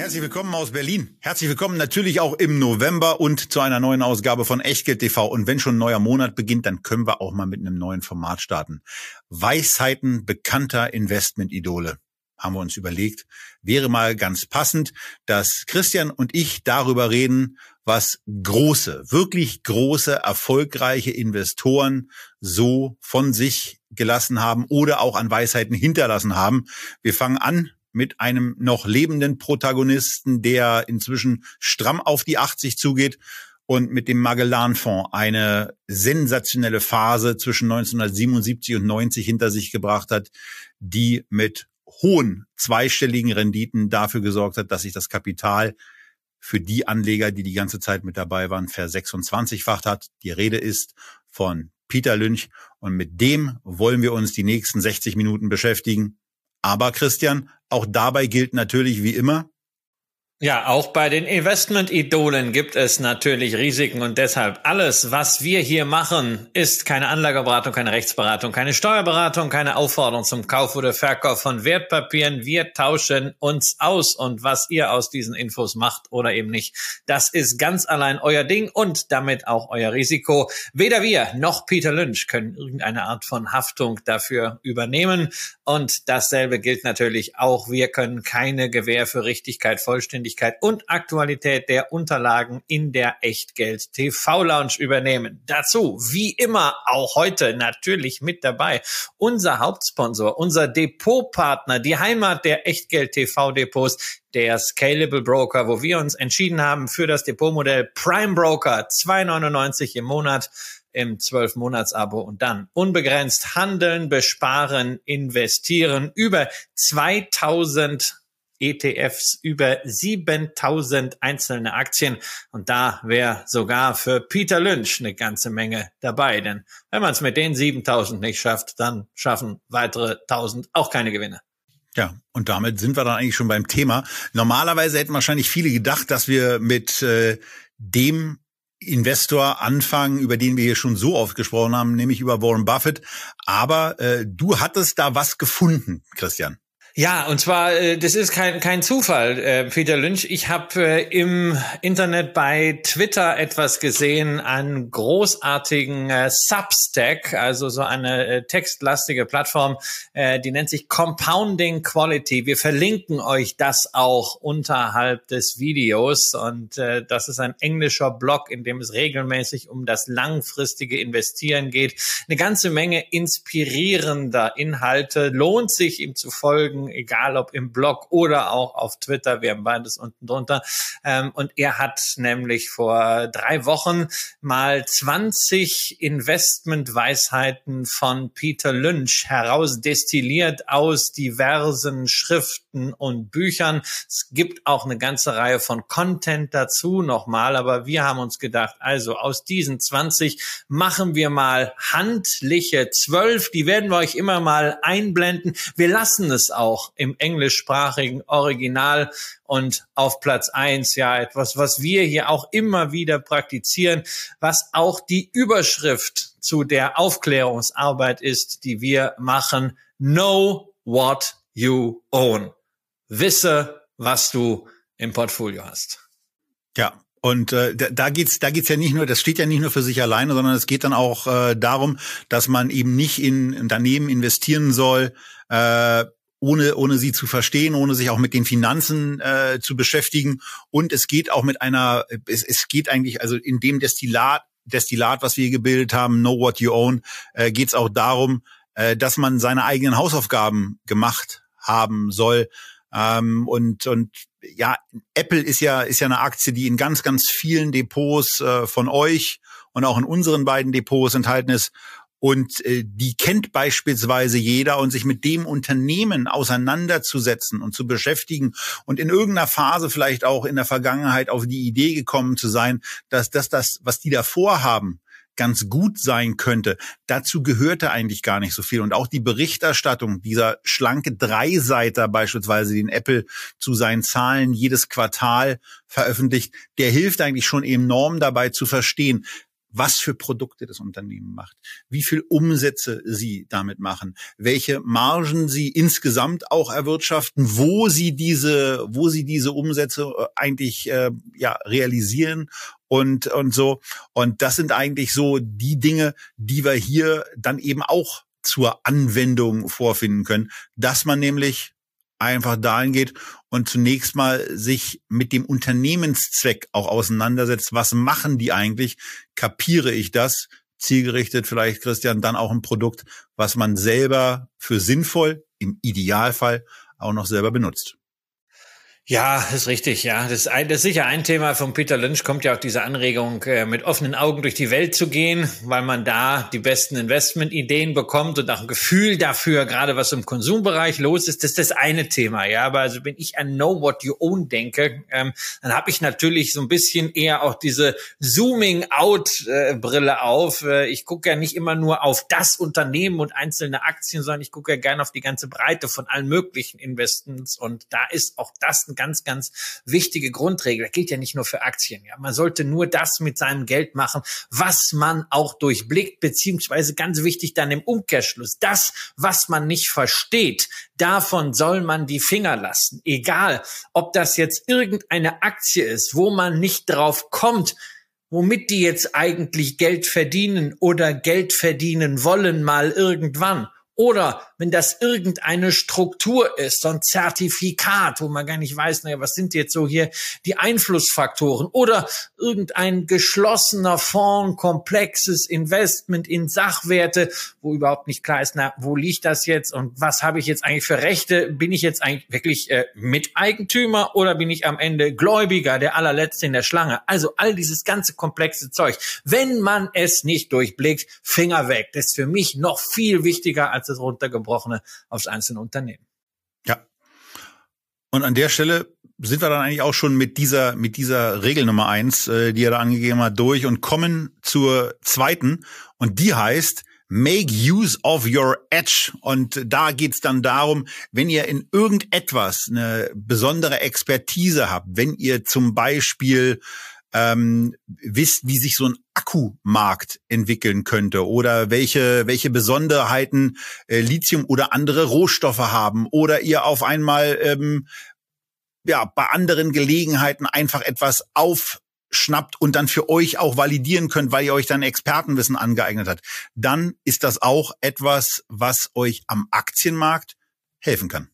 Herzlich willkommen aus Berlin. Herzlich willkommen natürlich auch im November und zu einer neuen Ausgabe von Echtgeld TV. Und wenn schon ein neuer Monat beginnt, dann können wir auch mal mit einem neuen Format starten. Weisheiten bekannter Investmentidole haben wir uns überlegt, wäre mal ganz passend, dass Christian und ich darüber reden, was große, wirklich große, erfolgreiche Investoren so von sich gelassen haben oder auch an Weisheiten hinterlassen haben. Wir fangen an mit einem noch lebenden Protagonisten, der inzwischen stramm auf die 80 zugeht und mit dem Magellan-Fonds eine sensationelle Phase zwischen 1977 und 90 hinter sich gebracht hat, die mit hohen zweistelligen Renditen dafür gesorgt hat, dass sich das Kapital für die Anleger, die die ganze Zeit mit dabei waren, ver26-facht hat. Die Rede ist von Peter Lynch und mit dem wollen wir uns die nächsten 60 Minuten beschäftigen. Aber Christian, auch dabei gilt natürlich wie immer, ja, auch bei den Investment-Idolen gibt es natürlich Risiken und deshalb alles, was wir hier machen, ist keine Anlageberatung, keine Rechtsberatung, keine Steuerberatung, keine Aufforderung zum Kauf oder Verkauf von Wertpapieren. Wir tauschen uns aus und was ihr aus diesen Infos macht oder eben nicht, das ist ganz allein euer Ding und damit auch euer Risiko. Weder wir noch Peter Lynch können irgendeine Art von Haftung dafür übernehmen und dasselbe gilt natürlich auch. Wir können keine Gewähr für Richtigkeit, Vollständigkeit Vollständigkeit und Aktualität der Unterlagen in der Echtgeld TV Lounge übernehmen. Dazu, wie immer, auch heute natürlich mit dabei unser Hauptsponsor, unser Depotpartner, die Heimat der Echtgeld TV Depots, der Scalable Broker, wo wir uns entschieden haben für das Depotmodell Prime Broker 2,99 im Monat im 12-Monats-Abo und dann unbegrenzt handeln, besparen, investieren. Über 2000 ETFs, über 7000 einzelne Aktien. Und da wäre sogar für Peter Lynch eine ganze Menge dabei. Denn wenn man es mit den 7000 nicht schafft, dann schaffen weitere 1000 auch keine Gewinne. Ja, und damit sind wir dann eigentlich schon beim Thema. Normalerweise hätten wahrscheinlich viele gedacht, dass wir mit äh, dem Investor anfangen, über den wir hier schon so oft gesprochen haben, nämlich über Warren Buffett. Aber äh, du hattest da was gefunden, Christian. Ja, und zwar, äh, das ist kein, kein Zufall, äh, Peter Lynch. Ich habe äh, im Internet bei Twitter etwas gesehen, einen großartigen Substack, also so eine textlastige Plattform, die nennt sich Compounding Quality. Wir verlinken euch das auch unterhalb des Videos. Und das ist ein englischer Blog, in dem es regelmäßig um das langfristige Investieren geht. Eine ganze Menge inspirierender Inhalte. Lohnt sich, ihm zu folgen folgen, egal ob im Blog oder auch auf Twitter. Wir haben beides unten drunter. Ähm, und er hat nämlich vor drei Wochen mal 20 Investmentweisheiten von Peter Lynch herausdestilliert aus diversen Schriften und Büchern. Es gibt auch eine ganze Reihe von Content dazu nochmal, aber wir haben uns gedacht, also aus diesen 20 machen wir mal handliche 12. Die werden wir euch immer mal einblenden. Wir lassen es auch im englischsprachigen Original und auf Platz eins ja etwas, was wir hier auch immer wieder praktizieren, was auch die Überschrift zu der Aufklärungsarbeit ist, die wir machen. Know what you own. Wisse, was du im Portfolio hast. Ja, und äh, da geht's, da geht's ja nicht nur, das steht ja nicht nur für sich alleine, sondern es geht dann auch äh, darum, dass man eben nicht in Unternehmen investieren soll, äh, ohne, ohne sie zu verstehen, ohne sich auch mit den Finanzen äh, zu beschäftigen. Und es geht auch mit einer, es, es geht eigentlich, also in dem Destillat, Destillat, was wir gebildet haben, Know What You Own, äh, geht es auch darum, äh, dass man seine eigenen Hausaufgaben gemacht haben soll. Ähm, und, und ja, Apple ist ja, ist ja eine Aktie, die in ganz, ganz vielen Depots äh, von euch und auch in unseren beiden Depots enthalten ist. Und äh, die kennt beispielsweise jeder und sich mit dem Unternehmen auseinanderzusetzen und zu beschäftigen und in irgendeiner Phase vielleicht auch in der Vergangenheit auf die Idee gekommen zu sein, dass das, das was die da vorhaben, ganz gut sein könnte. Dazu gehörte eigentlich gar nicht so viel. Und auch die Berichterstattung, dieser schlanke Dreiseiter beispielsweise, den Apple zu seinen Zahlen jedes Quartal veröffentlicht, der hilft eigentlich schon enorm dabei zu verstehen, was für Produkte das Unternehmen macht, wie viel Umsätze sie damit machen, welche Margen sie insgesamt auch erwirtschaften, wo sie diese, wo sie diese Umsätze äh, eigentlich äh, ja realisieren und und so. Und das sind eigentlich so die Dinge, die wir hier dann eben auch zur Anwendung vorfinden können, dass man nämlich einfach dahin geht und zunächst mal sich mit dem Unternehmenszweck auch auseinandersetzt. Was machen die eigentlich? Kapiere ich das? Zielgerichtet vielleicht, Christian, dann auch ein Produkt, was man selber für sinnvoll, im Idealfall auch noch selber benutzt. Ja, ist richtig, ja. Das ist, ein, das ist sicher ein Thema von Peter Lynch, kommt ja auch diese Anregung, äh, mit offenen Augen durch die Welt zu gehen, weil man da die besten Investmentideen bekommt und auch ein Gefühl dafür, gerade was im Konsumbereich los ist, das ist das eine Thema, ja. Aber also wenn ich an Know What You Own denke, ähm, dann habe ich natürlich so ein bisschen eher auch diese Zooming-out-Brille äh, auf. Äh, ich gucke ja nicht immer nur auf das Unternehmen und einzelne Aktien, sondern ich gucke ja gerne auf die ganze Breite von allen möglichen Investments und da ist auch das ein ganz, ganz wichtige Grundregel. Das gilt ja nicht nur für Aktien. Ja, man sollte nur das mit seinem Geld machen, was man auch durchblickt, beziehungsweise ganz wichtig dann im Umkehrschluss. Das, was man nicht versteht, davon soll man die Finger lassen. Egal, ob das jetzt irgendeine Aktie ist, wo man nicht drauf kommt, womit die jetzt eigentlich Geld verdienen oder Geld verdienen wollen mal irgendwann oder wenn das irgendeine Struktur ist, so ein Zertifikat, wo man gar nicht weiß, naja, was sind jetzt so hier die Einflussfaktoren oder irgendein geschlossener Fonds, komplexes Investment in Sachwerte, wo überhaupt nicht klar ist, na, wo liegt das jetzt und was habe ich jetzt eigentlich für Rechte? Bin ich jetzt eigentlich wirklich äh, Miteigentümer oder bin ich am Ende Gläubiger, der allerletzte in der Schlange? Also all dieses ganze komplexe Zeug. Wenn man es nicht durchblickt, Finger weg. Das ist für mich noch viel wichtiger als das runtergebrochene aufs einzelne Unternehmen. Ja. Und an der Stelle sind wir dann eigentlich auch schon mit dieser mit dieser Regel Nummer eins, äh, die er da angegeben hat, durch und kommen zur zweiten und die heißt Make use of your edge. Und da geht's dann darum, wenn ihr in irgendetwas eine besondere Expertise habt, wenn ihr zum Beispiel ähm, wisst, wie sich so ein Akkumarkt entwickeln könnte oder welche, welche Besonderheiten äh, Lithium oder andere Rohstoffe haben oder ihr auf einmal ähm, ja, bei anderen Gelegenheiten einfach etwas aufschnappt und dann für euch auch validieren könnt, weil ihr euch dann Expertenwissen angeeignet habt, dann ist das auch etwas, was euch am Aktienmarkt helfen kann.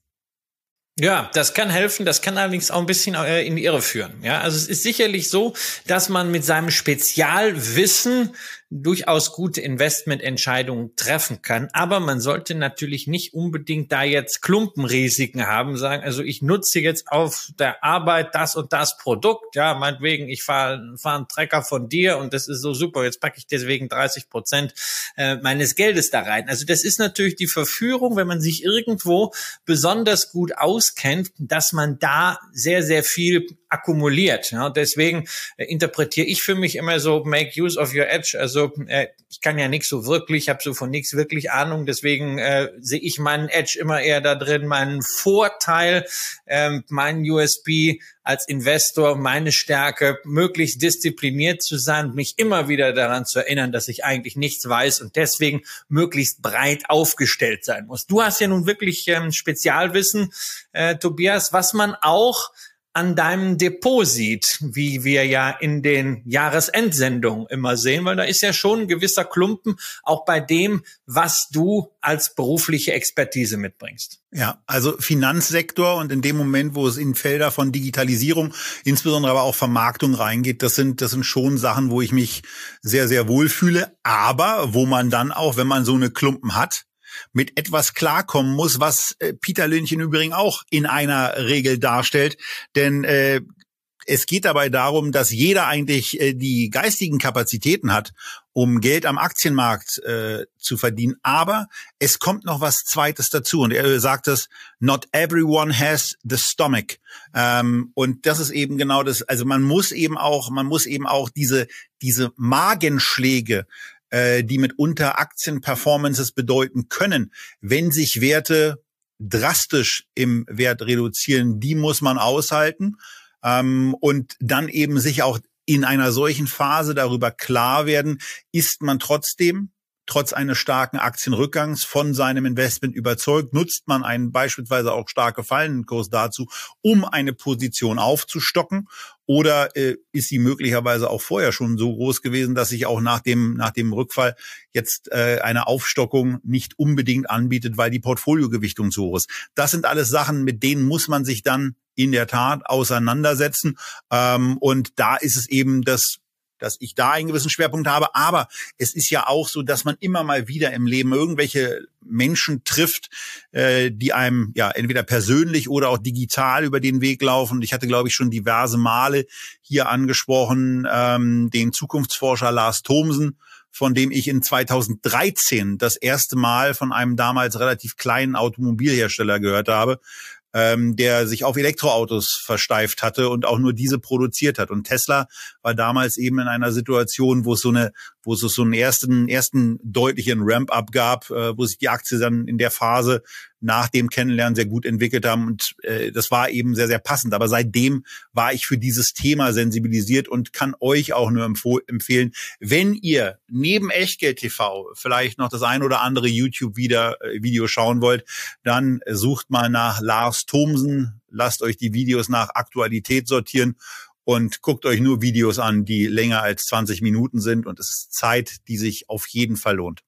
Ja, das kann helfen, das kann allerdings auch ein bisschen äh, in die Irre führen. Ja, also es ist sicherlich so, dass man mit seinem Spezialwissen durchaus gute Investmententscheidungen treffen kann. Aber man sollte natürlich nicht unbedingt da jetzt Klumpenrisiken haben, sagen, also ich nutze jetzt auf der Arbeit das und das Produkt, ja, meinetwegen, ich fahre fahr einen Trecker von dir und das ist so super, jetzt packe ich deswegen 30 Prozent äh, meines Geldes da rein. Also das ist natürlich die Verführung, wenn man sich irgendwo besonders gut auskennt, dass man da sehr, sehr viel akkumuliert. Ja, deswegen äh, interpretiere ich für mich immer so, make use of your edge. Also äh, ich kann ja nichts so wirklich, ich habe so von nichts wirklich Ahnung, deswegen äh, sehe ich meinen Edge immer eher da drin, meinen Vorteil, ähm, meinen USB als Investor, meine Stärke, möglichst diszipliniert zu sein, mich immer wieder daran zu erinnern, dass ich eigentlich nichts weiß und deswegen möglichst breit aufgestellt sein muss. Du hast ja nun wirklich ähm, Spezialwissen, äh, Tobias, was man auch an deinem Depot sieht, wie wir ja in den Jahresendsendungen immer sehen, weil da ist ja schon ein gewisser Klumpen auch bei dem, was du als berufliche Expertise mitbringst. Ja, also Finanzsektor und in dem Moment, wo es in Felder von Digitalisierung, insbesondere aber auch Vermarktung reingeht, das sind, das sind schon Sachen, wo ich mich sehr, sehr wohl fühle, aber wo man dann auch, wenn man so eine Klumpen hat, mit etwas klarkommen muss, was äh, Peter Lynch im Übrigen auch in einer Regel darstellt. Denn äh, es geht dabei darum, dass jeder eigentlich äh, die geistigen Kapazitäten hat, um Geld am Aktienmarkt äh, zu verdienen. Aber es kommt noch was Zweites dazu. Und er sagt es, not everyone has the stomach. Ähm, und das ist eben genau das. Also man muss eben auch, man muss eben auch diese, diese Magenschläge äh, die mitunter Aktienperformances bedeuten können, wenn sich Werte drastisch im Wert reduzieren, die muss man aushalten ähm, und dann eben sich auch in einer solchen Phase darüber klar werden, ist man trotzdem trotz eines starken Aktienrückgangs von seinem Investment überzeugt, nutzt man einen beispielsweise auch stark gefallenen Kurs dazu, um eine Position aufzustocken oder äh, ist sie möglicherweise auch vorher schon so groß gewesen, dass sich auch nach dem, nach dem Rückfall jetzt äh, eine Aufstockung nicht unbedingt anbietet, weil die Portfoliogewichtung zu hoch ist. Das sind alles Sachen, mit denen muss man sich dann in der Tat auseinandersetzen. Ähm, und da ist es eben das dass ich da einen gewissen Schwerpunkt habe. Aber es ist ja auch so, dass man immer mal wieder im Leben irgendwelche Menschen trifft, äh, die einem ja entweder persönlich oder auch digital über den Weg laufen. Ich hatte, glaube ich, schon diverse Male hier angesprochen, ähm, den Zukunftsforscher Lars Thomsen, von dem ich in 2013 das erste Mal von einem damals relativ kleinen Automobilhersteller gehört habe, ähm, der sich auf Elektroautos versteift hatte und auch nur diese produziert hat. Und Tesla war damals eben in einer Situation, wo es so eine, wo es so einen ersten, ersten deutlichen Ramp-up gab, äh, wo sich die Aktie dann in der Phase nach dem Kennenlernen sehr gut entwickelt haben. Und äh, das war eben sehr, sehr passend. Aber seitdem war ich für dieses Thema sensibilisiert und kann euch auch nur empfehlen, wenn ihr neben Echtgeld TV vielleicht noch das ein oder andere YouTube-Video äh, schauen wollt, dann sucht mal nach Lars Thomsen, lasst euch die Videos nach Aktualität sortieren und guckt euch nur Videos an, die länger als 20 Minuten sind. Und es ist Zeit, die sich auf jeden Fall lohnt.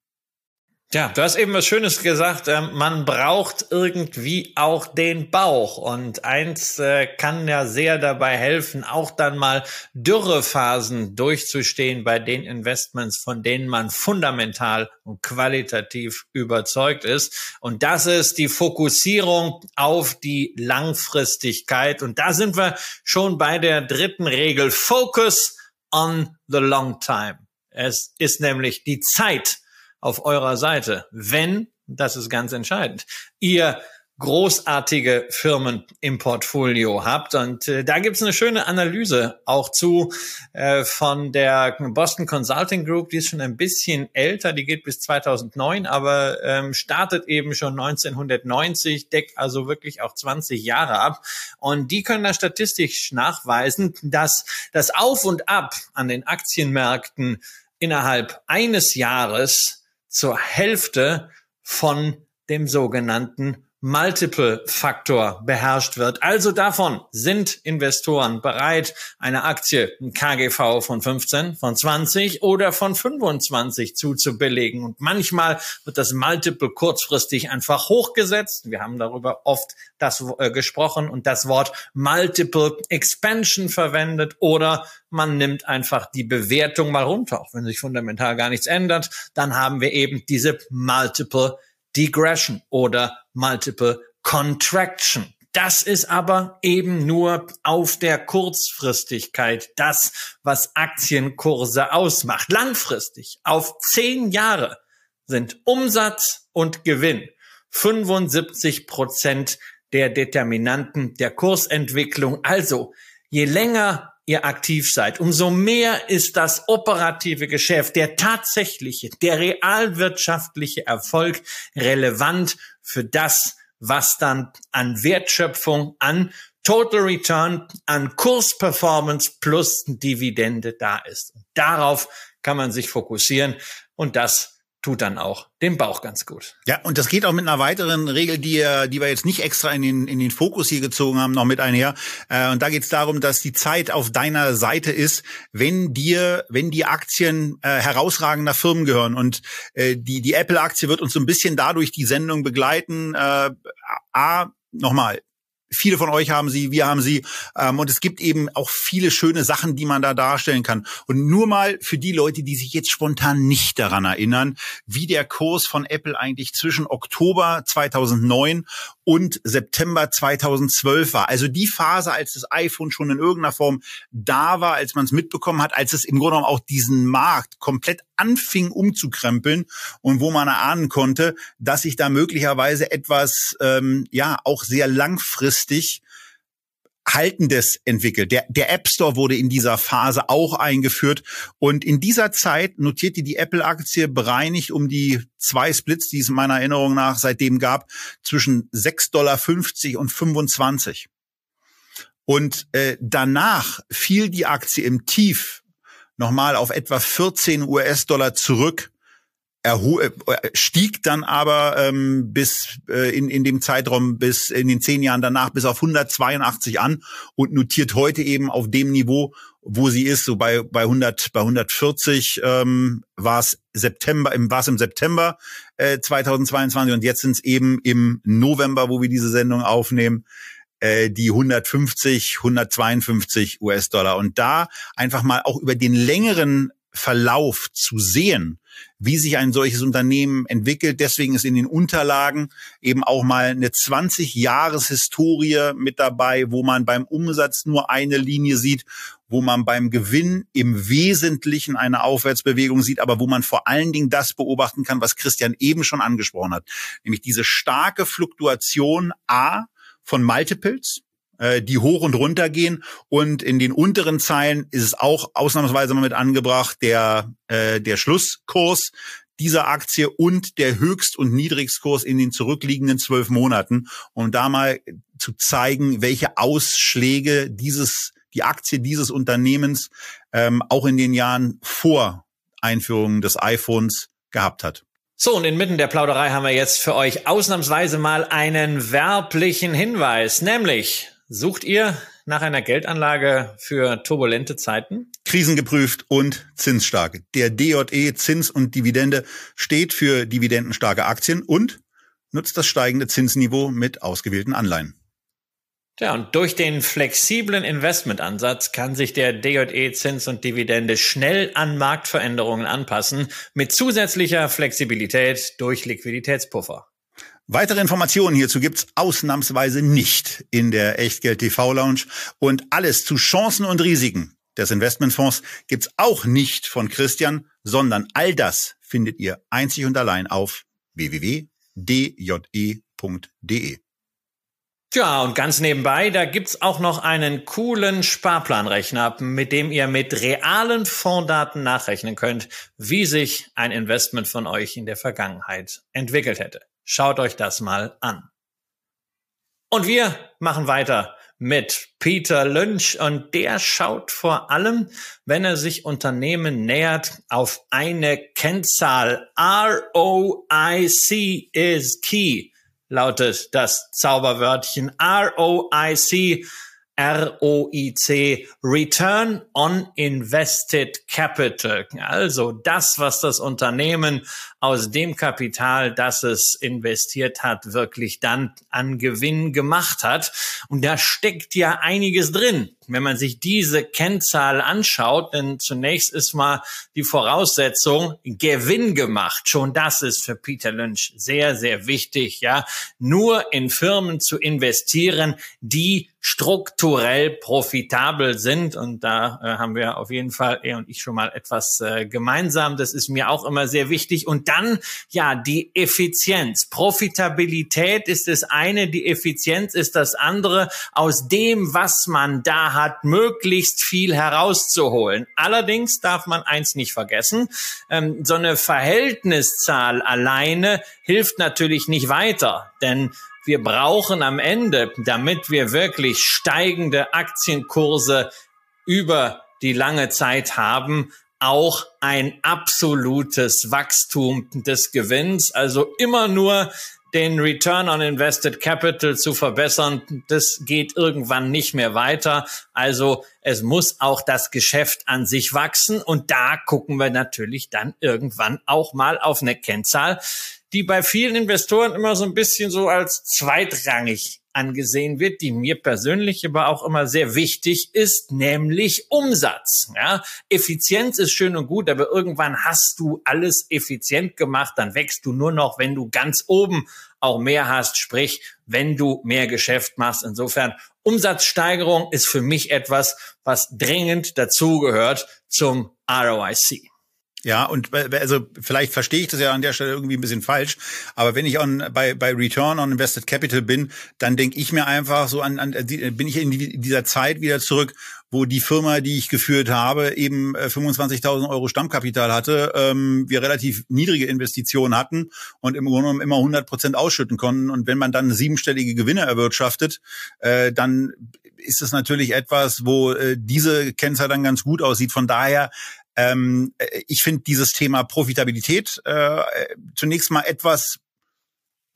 Ja, du hast eben was Schönes gesagt. Ähm, man braucht irgendwie auch den Bauch. Und eins äh, kann ja sehr dabei helfen, auch dann mal Dürrephasen durchzustehen bei den Investments, von denen man fundamental und qualitativ überzeugt ist. Und das ist die Fokussierung auf die Langfristigkeit. Und da sind wir schon bei der dritten Regel. Focus on the long time. Es ist nämlich die Zeit, auf eurer Seite, wenn, das ist ganz entscheidend, ihr großartige Firmen im Portfolio habt. Und äh, da gibt's eine schöne Analyse auch zu äh, von der Boston Consulting Group, die ist schon ein bisschen älter, die geht bis 2009, aber ähm, startet eben schon 1990, deckt also wirklich auch 20 Jahre ab. Und die können da statistisch nachweisen, dass das Auf und Ab an den Aktienmärkten innerhalb eines Jahres zur Hälfte von dem sogenannten Multiple-Faktor beherrscht wird. Also davon sind Investoren bereit, eine Aktie, ein KGV von 15, von 20 oder von 25 zuzubelegen. Und manchmal wird das Multiple kurzfristig einfach hochgesetzt. Wir haben darüber oft das äh, gesprochen und das Wort Multiple Expansion verwendet oder man nimmt einfach die Bewertung mal runter. Auch wenn sich fundamental gar nichts ändert, dann haben wir eben diese Multiple Degression oder Multiple Contraction. Das ist aber eben nur auf der Kurzfristigkeit das, was Aktienkurse ausmacht. Langfristig, auf zehn Jahre, sind Umsatz und Gewinn 75 Prozent der Determinanten der Kursentwicklung. Also, je länger ihr aktiv seid, umso mehr ist das operative Geschäft, der tatsächliche, der realwirtschaftliche Erfolg relevant für das, was dann an Wertschöpfung, an Total Return, an Kursperformance plus Dividende da ist. Darauf kann man sich fokussieren und das tut dann auch dem Bauch ganz gut. Ja, und das geht auch mit einer weiteren Regel, die, die wir jetzt nicht extra in den, in den Fokus hier gezogen haben, noch mit einher. Äh, und da geht es darum, dass die Zeit auf deiner Seite ist, wenn dir, wenn die Aktien äh, herausragender Firmen gehören. Und äh, die, die Apple-Aktie wird uns so ein bisschen dadurch die Sendung begleiten. Äh, A, nochmal, Viele von euch haben sie, wir haben sie. Ähm, und es gibt eben auch viele schöne Sachen, die man da darstellen kann. Und nur mal für die Leute, die sich jetzt spontan nicht daran erinnern, wie der Kurs von Apple eigentlich zwischen Oktober 2009 und September 2012 war. Also die Phase, als das iPhone schon in irgendeiner Form da war, als man es mitbekommen hat, als es im Grunde genommen auch diesen Markt komplett anfing umzukrempeln und wo man erahnen konnte, dass sich da möglicherweise etwas, ähm, ja, auch sehr langfristig Haltendes entwickelt. Der, der App Store wurde in dieser Phase auch eingeführt. Und in dieser Zeit notierte die Apple-Aktie bereinigt um die zwei Splits, die es meiner Erinnerung nach seitdem gab, zwischen 6,50 Dollar und 25. Und äh, danach fiel die Aktie im Tief nochmal auf etwa 14 US-Dollar zurück stieg dann aber ähm, bis äh, in, in dem Zeitraum bis in den zehn Jahren danach bis auf 182 an und notiert heute eben auf dem Niveau, wo sie ist, so bei bei 100 bei 140 ähm, war es September, im war es im September äh, 2022 und jetzt sind es eben im November, wo wir diese Sendung aufnehmen äh, die 150, 152 US-Dollar. Und da einfach mal auch über den längeren Verlauf zu sehen, wie sich ein solches Unternehmen entwickelt. Deswegen ist in den Unterlagen eben auch mal eine 20 Jahres Historie mit dabei, wo man beim Umsatz nur eine Linie sieht, wo man beim Gewinn im Wesentlichen eine Aufwärtsbewegung sieht, aber wo man vor allen Dingen das beobachten kann, was Christian eben schon angesprochen hat, nämlich diese starke Fluktuation A von Multiples, äh, die hoch und runter gehen. Und in den unteren Zeilen ist es auch ausnahmsweise mal mit angebracht, der, äh, der Schlusskurs dieser Aktie und der Höchst- und Niedrigskurs in den zurückliegenden zwölf Monaten, um da mal zu zeigen, welche Ausschläge dieses, die Aktie dieses Unternehmens ähm, auch in den Jahren vor Einführung des iPhones gehabt hat. So, und inmitten der Plauderei haben wir jetzt für euch ausnahmsweise mal einen werblichen Hinweis, nämlich Sucht ihr nach einer Geldanlage für turbulente Zeiten? Krisengeprüft und zinsstark. Der DJE Zins und Dividende steht für dividendenstarke Aktien und nutzt das steigende Zinsniveau mit ausgewählten Anleihen. Ja, und durch den flexiblen Investmentansatz kann sich der DJE Zins und Dividende schnell an Marktveränderungen anpassen, mit zusätzlicher Flexibilität durch Liquiditätspuffer. Weitere Informationen hierzu gibt's ausnahmsweise nicht in der Echtgeld TV Lounge und alles zu Chancen und Risiken des Investmentfonds gibt's auch nicht von Christian, sondern all das findet ihr einzig und allein auf www.dje.de. Tja, und ganz nebenbei, da gibt's auch noch einen coolen Sparplanrechner, mit dem ihr mit realen Fonddaten nachrechnen könnt, wie sich ein Investment von euch in der Vergangenheit entwickelt hätte. Schaut euch das mal an. Und wir machen weiter mit Peter Lynch und der schaut vor allem, wenn er sich Unternehmen nähert, auf eine Kennzahl. ROIC is key, lautet das Zauberwörtchen. ROIC ROIC, Return on Invested Capital. Also das, was das Unternehmen aus dem Kapital, das es investiert hat, wirklich dann an Gewinn gemacht hat. Und da steckt ja einiges drin wenn man sich diese Kennzahl anschaut, denn zunächst ist mal die Voraussetzung Gewinn gemacht. Schon das ist für Peter Lynch sehr, sehr wichtig, ja. Nur in Firmen zu investieren, die strukturell profitabel sind. Und da äh, haben wir auf jeden Fall, er und ich schon mal etwas äh, gemeinsam. Das ist mir auch immer sehr wichtig. Und dann, ja, die Effizienz. Profitabilität ist das eine, die Effizienz ist das andere. Aus dem, was man da hat, möglichst viel herauszuholen. Allerdings darf man eins nicht vergessen, ähm, so eine Verhältniszahl alleine hilft natürlich nicht weiter, denn wir brauchen am Ende, damit wir wirklich steigende Aktienkurse über die lange Zeit haben, auch ein absolutes Wachstum des Gewinns. Also immer nur den Return on Invested Capital zu verbessern, das geht irgendwann nicht mehr weiter. Also es muss auch das Geschäft an sich wachsen und da gucken wir natürlich dann irgendwann auch mal auf eine Kennzahl, die bei vielen Investoren immer so ein bisschen so als zweitrangig angesehen wird, die mir persönlich aber auch immer sehr wichtig ist, nämlich Umsatz. Ja, Effizienz ist schön und gut, aber irgendwann hast du alles effizient gemacht, dann wächst du nur noch, wenn du ganz oben auch mehr hast, sprich, wenn du mehr Geschäft machst. Insofern Umsatzsteigerung ist für mich etwas, was dringend dazugehört zum ROIC. Ja, und also vielleicht verstehe ich das ja an der Stelle irgendwie ein bisschen falsch, aber wenn ich on, bei, bei Return on Invested Capital bin, dann denke ich mir einfach so an, an bin ich in dieser Zeit wieder zurück, wo die Firma, die ich geführt habe, eben 25.000 äh, Euro Stammkapital hatte, ähm, wir relativ niedrige Investitionen hatten und im Grunde genommen immer 100 Prozent ausschütten konnten. Und wenn man dann siebenstellige Gewinne erwirtschaftet, äh, dann ist es natürlich etwas, wo äh, diese Kennzahl dann ganz gut aussieht. Von daher ähm, äh, ich finde dieses Thema Profitabilität äh, zunächst mal etwas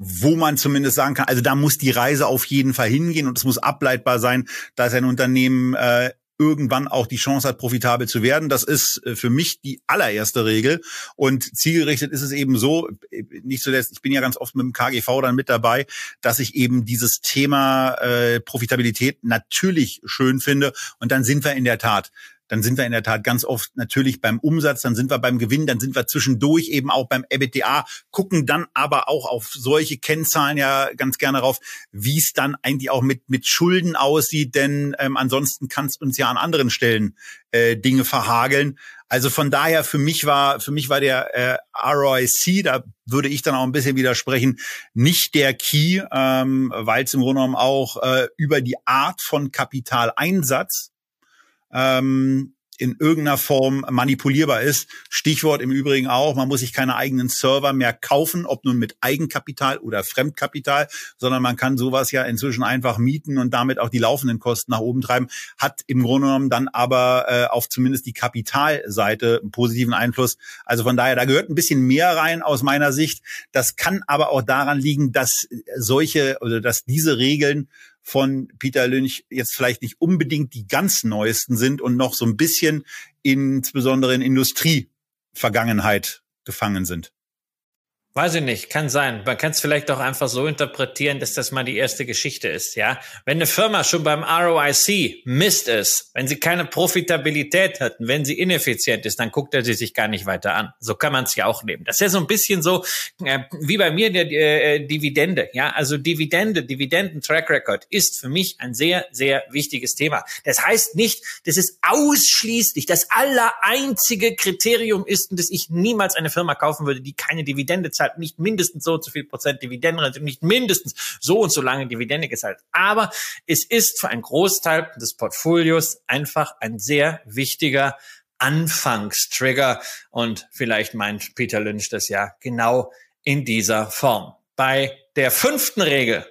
wo man zumindest sagen kann, also da muss die Reise auf jeden Fall hingehen und es muss ableitbar sein, dass ein Unternehmen äh, irgendwann auch die Chance hat, profitabel zu werden. Das ist äh, für mich die allererste Regel. Und zielgerichtet ist es eben so, äh, nicht zuletzt, ich bin ja ganz oft mit dem KGV dann mit dabei, dass ich eben dieses Thema äh, Profitabilität natürlich schön finde. Und dann sind wir in der Tat dann sind wir in der Tat ganz oft natürlich beim Umsatz, dann sind wir beim Gewinn, dann sind wir zwischendurch eben auch beim EBITDA, gucken dann aber auch auf solche Kennzahlen ja ganz gerne rauf, wie es dann eigentlich auch mit, mit Schulden aussieht, denn ähm, ansonsten kann es uns ja an anderen Stellen äh, Dinge verhageln. Also von daher für mich war für mich war der äh, ROIC, da würde ich dann auch ein bisschen widersprechen, nicht der Key, ähm, weil es im Grunde genommen auch äh, über die Art von Kapitaleinsatz ähm, in irgendeiner Form manipulierbar ist. Stichwort im Übrigen auch, man muss sich keine eigenen Server mehr kaufen, ob nun mit Eigenkapital oder Fremdkapital, sondern man kann sowas ja inzwischen einfach mieten und damit auch die laufenden Kosten nach oben treiben, hat im Grunde genommen dann aber äh, auf zumindest die Kapitalseite einen positiven Einfluss. Also von daher, da gehört ein bisschen mehr rein aus meiner Sicht. Das kann aber auch daran liegen, dass solche oder dass diese Regeln von Peter Lynch jetzt vielleicht nicht unbedingt die ganz neuesten sind und noch so ein bisschen insbesondere in Industrievergangenheit gefangen sind. Weiß ich nicht, kann sein. Man kann es vielleicht auch einfach so interpretieren, dass das mal die erste Geschichte ist, ja. Wenn eine Firma schon beim ROIC Mist ist, wenn sie keine Profitabilität hat, wenn sie ineffizient ist, dann guckt er sie sich gar nicht weiter an. So kann man es ja auch nehmen. Das ist ja so ein bisschen so äh, wie bei mir der äh, Dividende, ja. Also Dividende, Dividenden-Track Record ist für mich ein sehr, sehr wichtiges Thema. Das heißt nicht, dass es ausschließlich das allereinzige Kriterium ist, dass ich niemals eine Firma kaufen würde, die keine Dividende zahlt zahlt nicht mindestens so und so viel Prozent Dividendenrente nicht mindestens so und so lange Dividende gezahlt. Aber es ist für einen Großteil des Portfolios einfach ein sehr wichtiger Anfangstrigger und vielleicht meint Peter Lynch das ja genau in dieser Form. Bei der fünften Regel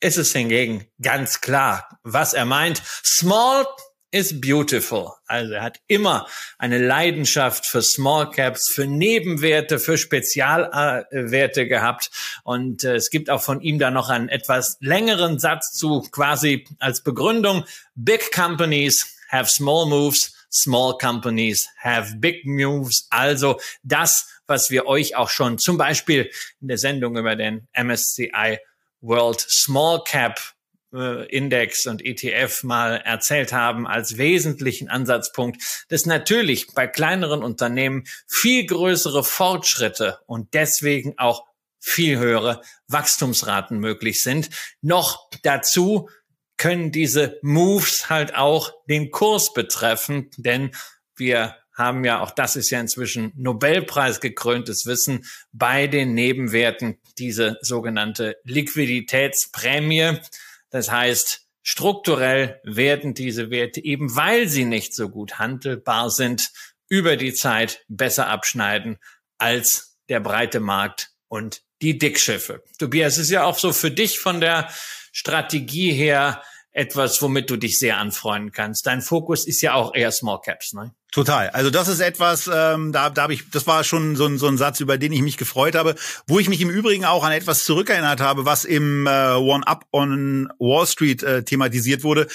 ist es hingegen ganz klar, was er meint. Small is beautiful. Also er hat immer eine Leidenschaft für Small Caps, für Nebenwerte, für Spezialwerte gehabt. Und äh, es gibt auch von ihm da noch einen etwas längeren Satz zu quasi als Begründung. Big companies have small moves. Small companies have big moves. Also das, was wir euch auch schon zum Beispiel in der Sendung über den MSCI World Small Cap äh, Index und ETF mal erzählt haben als wesentlichen Ansatzpunkt, dass natürlich bei kleineren Unternehmen viel größere Fortschritte und deswegen auch viel höhere Wachstumsraten möglich sind. Noch dazu können diese Moves halt auch den Kurs betreffen, denn wir haben ja, auch das ist ja inzwischen Nobelpreis gekröntes Wissen, bei den Nebenwerten diese sogenannte Liquiditätsprämie. Das heißt, strukturell werden diese Werte eben, weil sie nicht so gut handelbar sind, über die Zeit besser abschneiden als der breite Markt und die Dickschiffe. Tobias, ist ja auch so für dich von der Strategie her etwas, womit du dich sehr anfreunden kannst. Dein Fokus ist ja auch eher Small Caps, ne? Total. Also das ist etwas, ähm, da, da habe ich, das war schon so ein, so ein Satz, über den ich mich gefreut habe, wo ich mich im Übrigen auch an etwas zurückerinnert habe, was im äh, One Up on Wall Street äh, thematisiert wurde,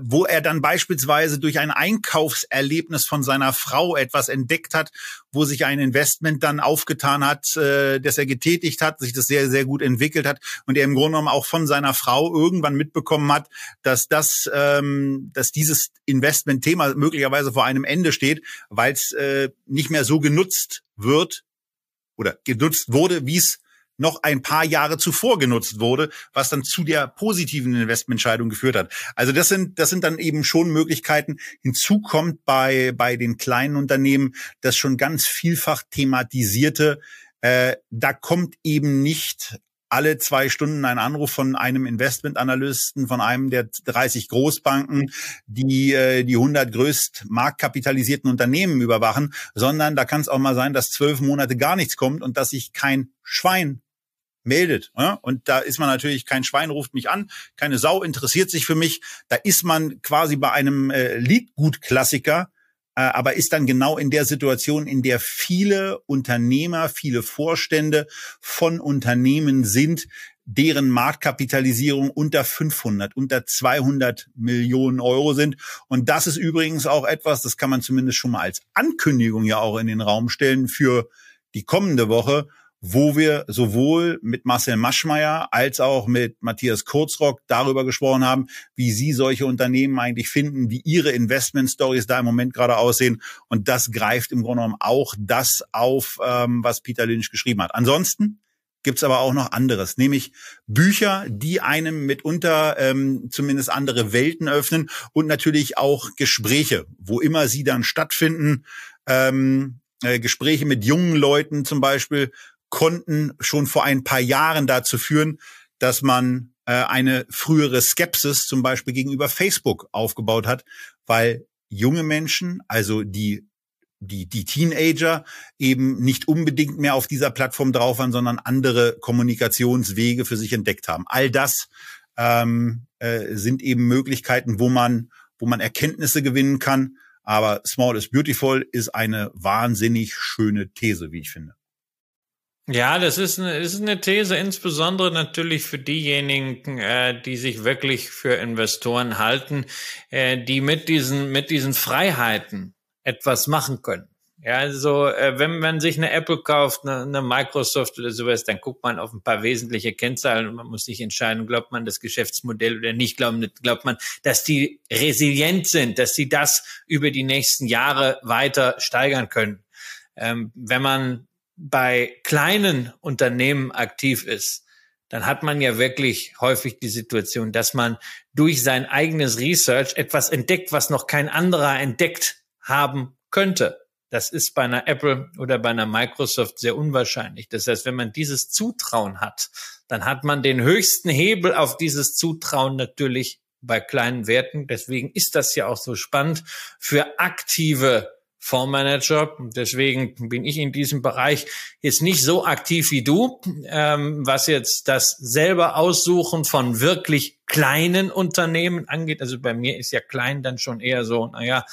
wo er dann beispielsweise durch ein Einkaufserlebnis von seiner Frau etwas entdeckt hat, wo sich ein Investment dann aufgetan hat, äh, das er getätigt hat, sich das sehr, sehr gut entwickelt hat und er im Grunde genommen auch von seiner Frau irgendwann mitbekommen hat, dass das, ähm, dass dieses Investment-Thema möglicherweise vor einem Ende steht steht, weil es äh, nicht mehr so genutzt wird oder genutzt wurde, wie es noch ein paar Jahre zuvor genutzt wurde, was dann zu der positiven Investmententscheidung geführt hat. Also das sind, das sind dann eben schon Möglichkeiten. Hinzu kommt bei, bei den kleinen Unternehmen das schon ganz vielfach thematisierte, äh, da kommt eben nicht alle zwei Stunden ein Anruf von einem Investmentanalysten, von einem der 30 Großbanken, die äh, die 100 größt marktkapitalisierten Unternehmen überwachen, sondern da kann es auch mal sein, dass zwölf Monate gar nichts kommt und dass sich kein Schwein meldet. Ja? Und da ist man natürlich, kein Schwein ruft mich an, keine Sau interessiert sich für mich. Da ist man quasi bei einem äh, Liedgut-Klassiker, aber ist dann genau in der Situation, in der viele Unternehmer, viele Vorstände von Unternehmen sind, deren Marktkapitalisierung unter 500, unter 200 Millionen Euro sind. Und das ist übrigens auch etwas, das kann man zumindest schon mal als Ankündigung ja auch in den Raum stellen für die kommende Woche, wo wir sowohl mit Marcel Maschmeyer als auch mit Matthias Kurzrock darüber gesprochen haben, wie sie solche Unternehmen eigentlich finden, wie ihre Investment-Stories da im Moment gerade aussehen. Und das greift im Grunde genommen auch das auf, ähm, was Peter Lynch geschrieben hat. Ansonsten gibt's aber auch noch anderes, nämlich Bücher, die einem mitunter ähm, zumindest andere Welten öffnen und natürlich auch Gespräche, wo immer sie dann stattfinden. Ähm, äh, Gespräche mit jungen Leuten zum Beispiel, konnten schon vor ein paar Jahren dazu führen, dass man äh, eine frühere Skepsis zum Beispiel gegenüber Facebook aufgebaut hat, weil junge Menschen, also die die, die Teenager eben nicht unbedingt mehr auf dieser Plattform drauf waren, sondern andere Kommunikationswege für sich entdeckt haben. All das ähm, äh, sind eben Möglichkeiten, wo man, wo man Erkenntnisse gewinnen kann. Aber Small is Beautiful ist eine wahnsinnig schöne These, wie ich finde. Ja, das ist eine, ist eine These, insbesondere natürlich für diejenigen, äh, die sich wirklich für Investoren halten, äh, die mit diesen, mit diesen Freiheiten etwas machen können. Ja, also äh, wenn man sich eine Apple kauft, eine, eine Microsoft oder sowas, dann guckt man auf ein paar wesentliche Kennzahlen und man muss sich entscheiden, glaubt man das Geschäftsmodell oder nicht, glaubt, glaubt man, dass die resilient sind, dass sie das über die nächsten Jahre weiter steigern können. Ähm, wenn man bei kleinen Unternehmen aktiv ist, dann hat man ja wirklich häufig die Situation, dass man durch sein eigenes Research etwas entdeckt, was noch kein anderer entdeckt haben könnte. Das ist bei einer Apple oder bei einer Microsoft sehr unwahrscheinlich. Das heißt, wenn man dieses Zutrauen hat, dann hat man den höchsten Hebel auf dieses Zutrauen natürlich bei kleinen Werten. Deswegen ist das ja auch so spannend für aktive Fondsmanager. Deswegen bin ich in diesem Bereich jetzt nicht so aktiv wie du, ähm, was jetzt das selber Aussuchen von wirklich kleinen Unternehmen angeht. Also bei mir ist ja klein dann schon eher so, naja,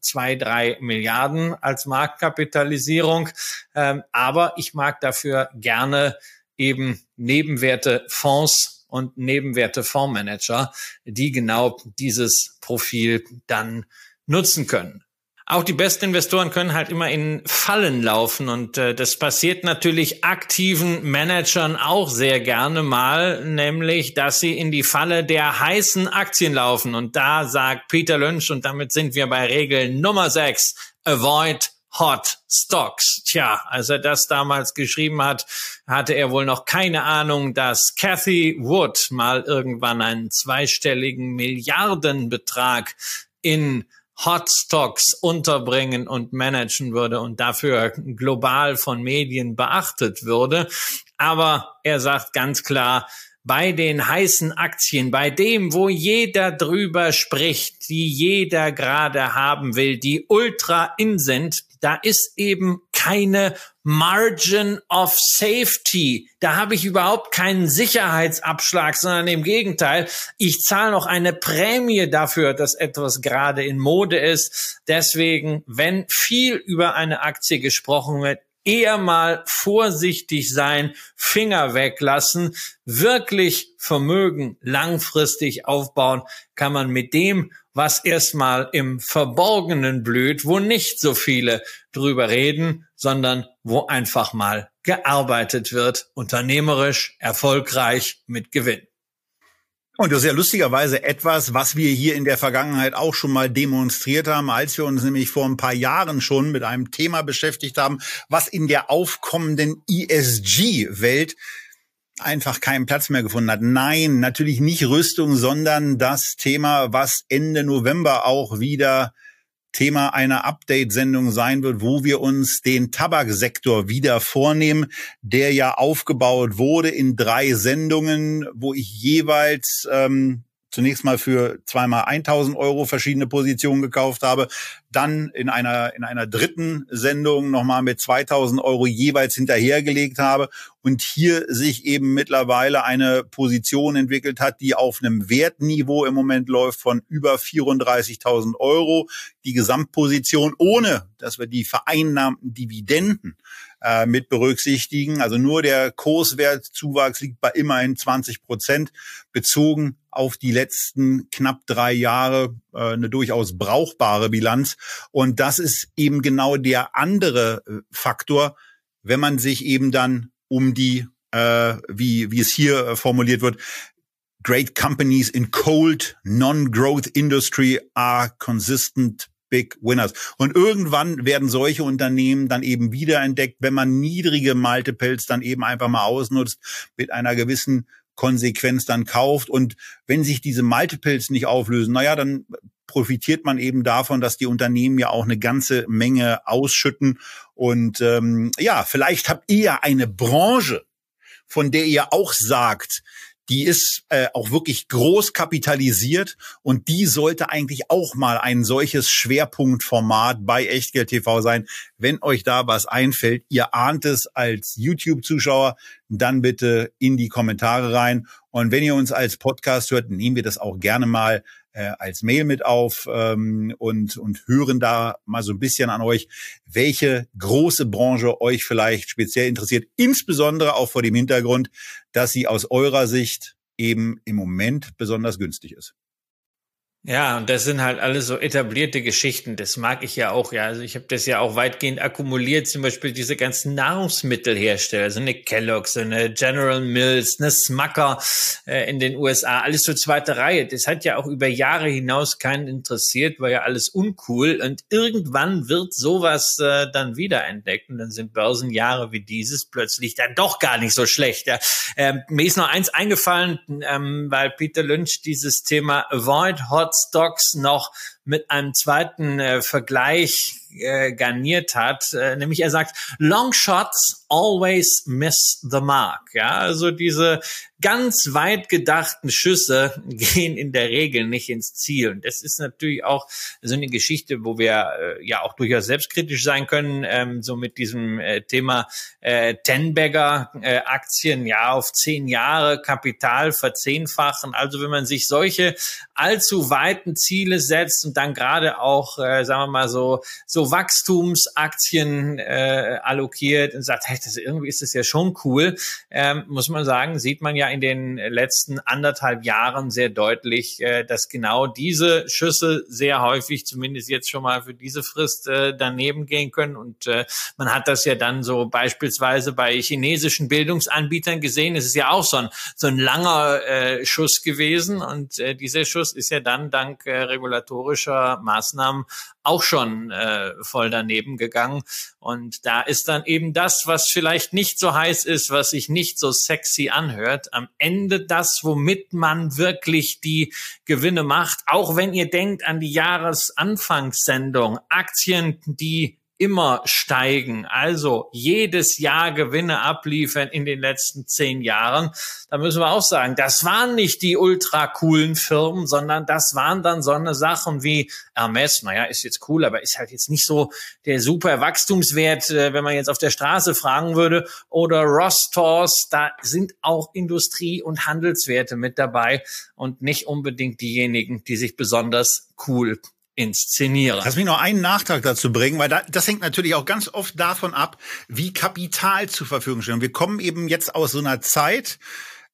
zwei, drei Milliarden als Marktkapitalisierung. Ähm, aber ich mag dafür gerne eben Nebenwerte Fonds und Nebenwerte Fondsmanager, die genau dieses Profil dann nutzen können. Auch die besten Investoren können halt immer in Fallen laufen und äh, das passiert natürlich aktiven Managern auch sehr gerne mal, nämlich, dass sie in die Falle der heißen Aktien laufen. Und da sagt Peter Lynch, und damit sind wir bei Regel Nummer 6, avoid Hot Stocks. Tja, als er das damals geschrieben hat, hatte er wohl noch keine Ahnung, dass Cathy Wood mal irgendwann einen zweistelligen Milliardenbetrag in Hotstocks unterbringen und managen würde und dafür global von Medien beachtet würde. Aber er sagt ganz klar, bei den heißen Aktien, bei dem, wo jeder drüber spricht, die jeder gerade haben will, die ultra in sind, da ist eben keine Margin of Safety. Da habe ich überhaupt keinen Sicherheitsabschlag, sondern im Gegenteil, ich zahle noch eine Prämie dafür, dass etwas gerade in Mode ist. Deswegen, wenn viel über eine Aktie gesprochen wird, eher mal vorsichtig sein, Finger weglassen, wirklich Vermögen langfristig aufbauen, kann man mit dem, was erstmal im Verborgenen blüht, wo nicht so viele drüber reden, sondern wo einfach mal gearbeitet wird, unternehmerisch, erfolgreich, mit Gewinn. Und das ist ja lustigerweise etwas, was wir hier in der Vergangenheit auch schon mal demonstriert haben, als wir uns nämlich vor ein paar Jahren schon mit einem Thema beschäftigt haben, was in der aufkommenden ESG-Welt einfach keinen Platz mehr gefunden hat. Nein, natürlich nicht Rüstung, sondern das Thema, was Ende November auch wieder Thema einer Update-Sendung sein wird, wo wir uns den Tabaksektor wieder vornehmen, der ja aufgebaut wurde in drei Sendungen, wo ich jeweils ähm, zunächst mal für zweimal 1000 Euro verschiedene Positionen gekauft habe, dann in einer, in einer dritten Sendung nochmal mit 2000 Euro jeweils hinterhergelegt habe und hier sich eben mittlerweile eine Position entwickelt hat, die auf einem Wertniveau im Moment läuft von über 34.000 Euro. Die Gesamtposition, ohne dass wir die vereinnahmten Dividenden äh, mit berücksichtigen. Also nur der Kurswertzuwachs liegt bei immerhin 20 Prozent, bezogen auf die letzten knapp drei Jahre äh, eine durchaus brauchbare Bilanz. Und das ist eben genau der andere äh, Faktor, wenn man sich eben dann um die, äh, wie, wie es hier äh, formuliert wird, great companies in cold, non-growth industry are consistent Big Winners. Und irgendwann werden solche Unternehmen dann eben wiederentdeckt, wenn man niedrige Multiples dann eben einfach mal ausnutzt, mit einer gewissen Konsequenz dann kauft. Und wenn sich diese Multiples nicht auflösen, naja, dann profitiert man eben davon, dass die Unternehmen ja auch eine ganze Menge ausschütten. Und ähm, ja, vielleicht habt ihr ja eine Branche, von der ihr auch sagt, die ist äh, auch wirklich groß kapitalisiert und die sollte eigentlich auch mal ein solches Schwerpunktformat bei Echtgeld TV sein. Wenn euch da was einfällt, ihr ahnt es als YouTube-Zuschauer, dann bitte in die Kommentare rein. Und wenn ihr uns als Podcast hört, nehmen wir das auch gerne mal äh, als Mail mit auf ähm, und, und hören da mal so ein bisschen an euch, welche große Branche euch vielleicht speziell interessiert, insbesondere auch vor dem Hintergrund, dass sie aus eurer Sicht eben im Moment besonders günstig ist. Ja, und das sind halt alles so etablierte Geschichten. Das mag ich ja auch. Ja, also ich habe das ja auch weitgehend akkumuliert. Zum Beispiel diese ganzen Nahrungsmittelhersteller, so eine Kellogg's, so eine General Mills, eine Smucker äh, in den USA, alles so zweite Reihe. Das hat ja auch über Jahre hinaus keinen interessiert, war ja alles uncool. Und irgendwann wird sowas äh, dann wiederentdeckt und dann sind Börsenjahre wie dieses plötzlich dann doch gar nicht so schlecht. Ja. Ähm, mir ist noch eins eingefallen, ähm, weil Peter Lynch dieses Thema Avoid Hot Stocks noch mit einem zweiten äh, Vergleich äh, garniert hat, äh, nämlich er sagt, Long Shots always miss the mark. Ja, also diese ganz weit gedachten Schüsse gehen in der Regel nicht ins Ziel. Und das ist natürlich auch so eine Geschichte, wo wir äh, ja auch durchaus selbstkritisch sein können, ähm, so mit diesem äh, Thema äh, Tenbagger äh, Aktien, ja, auf zehn Jahre Kapital verzehnfachen. Also wenn man sich solche allzu weiten Ziele setzt und dann gerade auch, äh, sagen wir mal so, so Wachstumsaktien äh, allokiert und sagt, hey, das, irgendwie ist das ja schon cool, ähm, muss man sagen, sieht man ja in den letzten anderthalb Jahren sehr deutlich, äh, dass genau diese Schüsse sehr häufig, zumindest jetzt schon mal für diese Frist, äh, daneben gehen können. Und äh, man hat das ja dann so beispielsweise bei chinesischen Bildungsanbietern gesehen. Es ist ja auch so ein, so ein langer äh, Schuss gewesen. Und äh, dieser Schuss ist ja dann dank äh, regulatorischer Maßnahmen auch schon äh, voll daneben gegangen. Und da ist dann eben das, was vielleicht nicht so heiß ist, was sich nicht so sexy anhört, am Ende das, womit man wirklich die Gewinne macht. Auch wenn ihr denkt an die Jahresanfangssendung, Aktien, die immer steigen, also jedes Jahr Gewinne abliefern in den letzten zehn Jahren, da müssen wir auch sagen, das waren nicht die ultra coolen Firmen, sondern das waren dann so eine Sachen wie Hermes, naja, ist jetzt cool, aber ist halt jetzt nicht so der super Wachstumswert, äh, wenn man jetzt auf der Straße fragen würde, oder Rostors, da sind auch Industrie- und Handelswerte mit dabei und nicht unbedingt diejenigen, die sich besonders cool inszenieren. Lass mich noch einen Nachtrag dazu bringen, weil da, das hängt natürlich auch ganz oft davon ab, wie Kapital zur Verfügung steht. Und wir kommen eben jetzt aus so einer Zeit,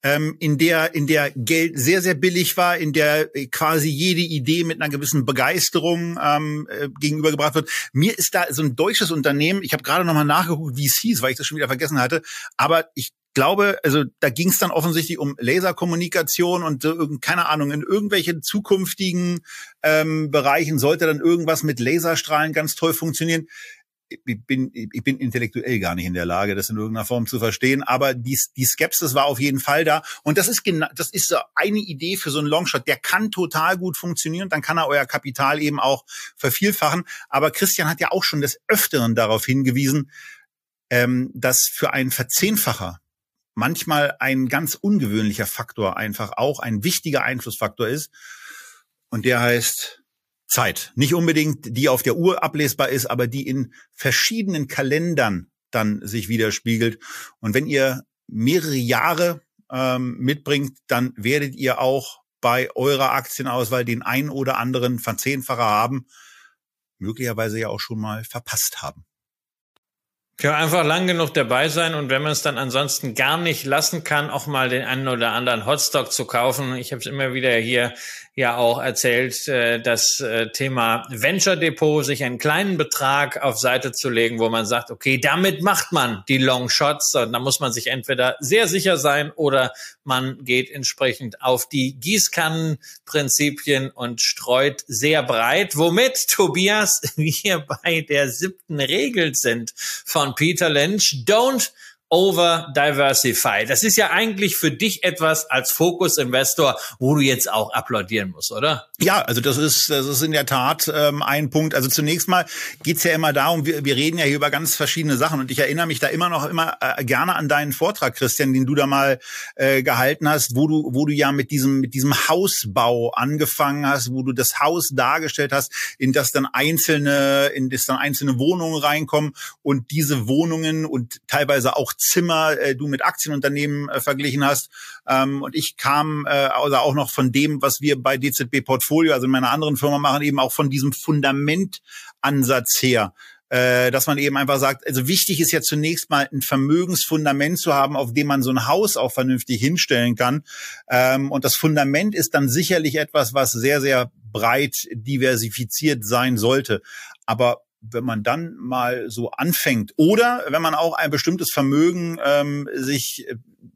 ähm, in der in der Geld sehr sehr billig war, in der quasi jede Idee mit einer gewissen Begeisterung ähm, äh, gegenübergebracht wird. Mir ist da so ein deutsches Unternehmen, ich habe gerade noch mal nachgeguckt, wie es hieß, weil ich das schon wieder vergessen hatte, aber ich glaube, also da ging es dann offensichtlich um Laserkommunikation und äh, keine Ahnung, in irgendwelchen zukünftigen ähm, Bereichen sollte dann irgendwas mit Laserstrahlen ganz toll funktionieren ich bin, ich bin intellektuell gar nicht in der Lage, das in irgendeiner Form zu verstehen, aber die, die Skepsis war auf jeden Fall da. Und das ist genau, das ist so eine Idee für so einen Longshot. Der kann total gut funktionieren. Dann kann er euer Kapital eben auch vervielfachen. Aber Christian hat ja auch schon des Öfteren darauf hingewiesen, ähm, dass für einen Verzehnfacher manchmal ein ganz ungewöhnlicher Faktor einfach auch ein wichtiger Einflussfaktor ist. Und der heißt Zeit. Nicht unbedingt die auf der Uhr ablesbar ist, aber die in verschiedenen Kalendern dann sich widerspiegelt. Und wenn ihr mehrere Jahre ähm, mitbringt, dann werdet ihr auch bei eurer Aktienauswahl den ein oder anderen Verzehnfacher haben, möglicherweise ja auch schon mal verpasst haben. Ja, einfach lang genug dabei sein und wenn man es dann ansonsten gar nicht lassen kann, auch mal den einen oder anderen Hotstock zu kaufen. Ich habe es immer wieder hier ja auch erzählt, äh, das äh, Thema Venture Depot, sich einen kleinen Betrag auf Seite zu legen, wo man sagt, okay, damit macht man die Long Shots. Und da muss man sich entweder sehr sicher sein oder man geht entsprechend auf die Gießkannenprinzipien und streut sehr breit, womit Tobias wir bei der siebten Regel sind von Peter Lynch. Don't over diversify. Das ist ja eigentlich für dich etwas als Fokus-Investor, wo du jetzt auch applaudieren musst, oder? Ja, also das ist, das ist in der Tat ähm, ein Punkt. Also zunächst mal geht's ja immer darum, wir, wir reden ja hier über ganz verschiedene Sachen und ich erinnere mich da immer noch immer äh, gerne an deinen Vortrag, Christian, den du da mal äh, gehalten hast, wo du, wo du ja mit diesem, mit diesem Hausbau angefangen hast, wo du das Haus dargestellt hast, in das dann einzelne, in das dann einzelne Wohnungen reinkommen und diese Wohnungen und teilweise auch Zimmer äh, du mit Aktienunternehmen äh, verglichen hast. Ähm, und ich kam äh, also auch noch von dem, was wir bei DZB Portfolio, also in meiner anderen Firma machen, eben auch von diesem Fundamentansatz her äh, dass man eben einfach sagt, also wichtig ist ja zunächst mal ein Vermögensfundament zu haben, auf dem man so ein Haus auch vernünftig hinstellen kann. Ähm, und das Fundament ist dann sicherlich etwas, was sehr, sehr breit diversifiziert sein sollte. Aber wenn man dann mal so anfängt oder wenn man auch ein bestimmtes Vermögen ähm, sich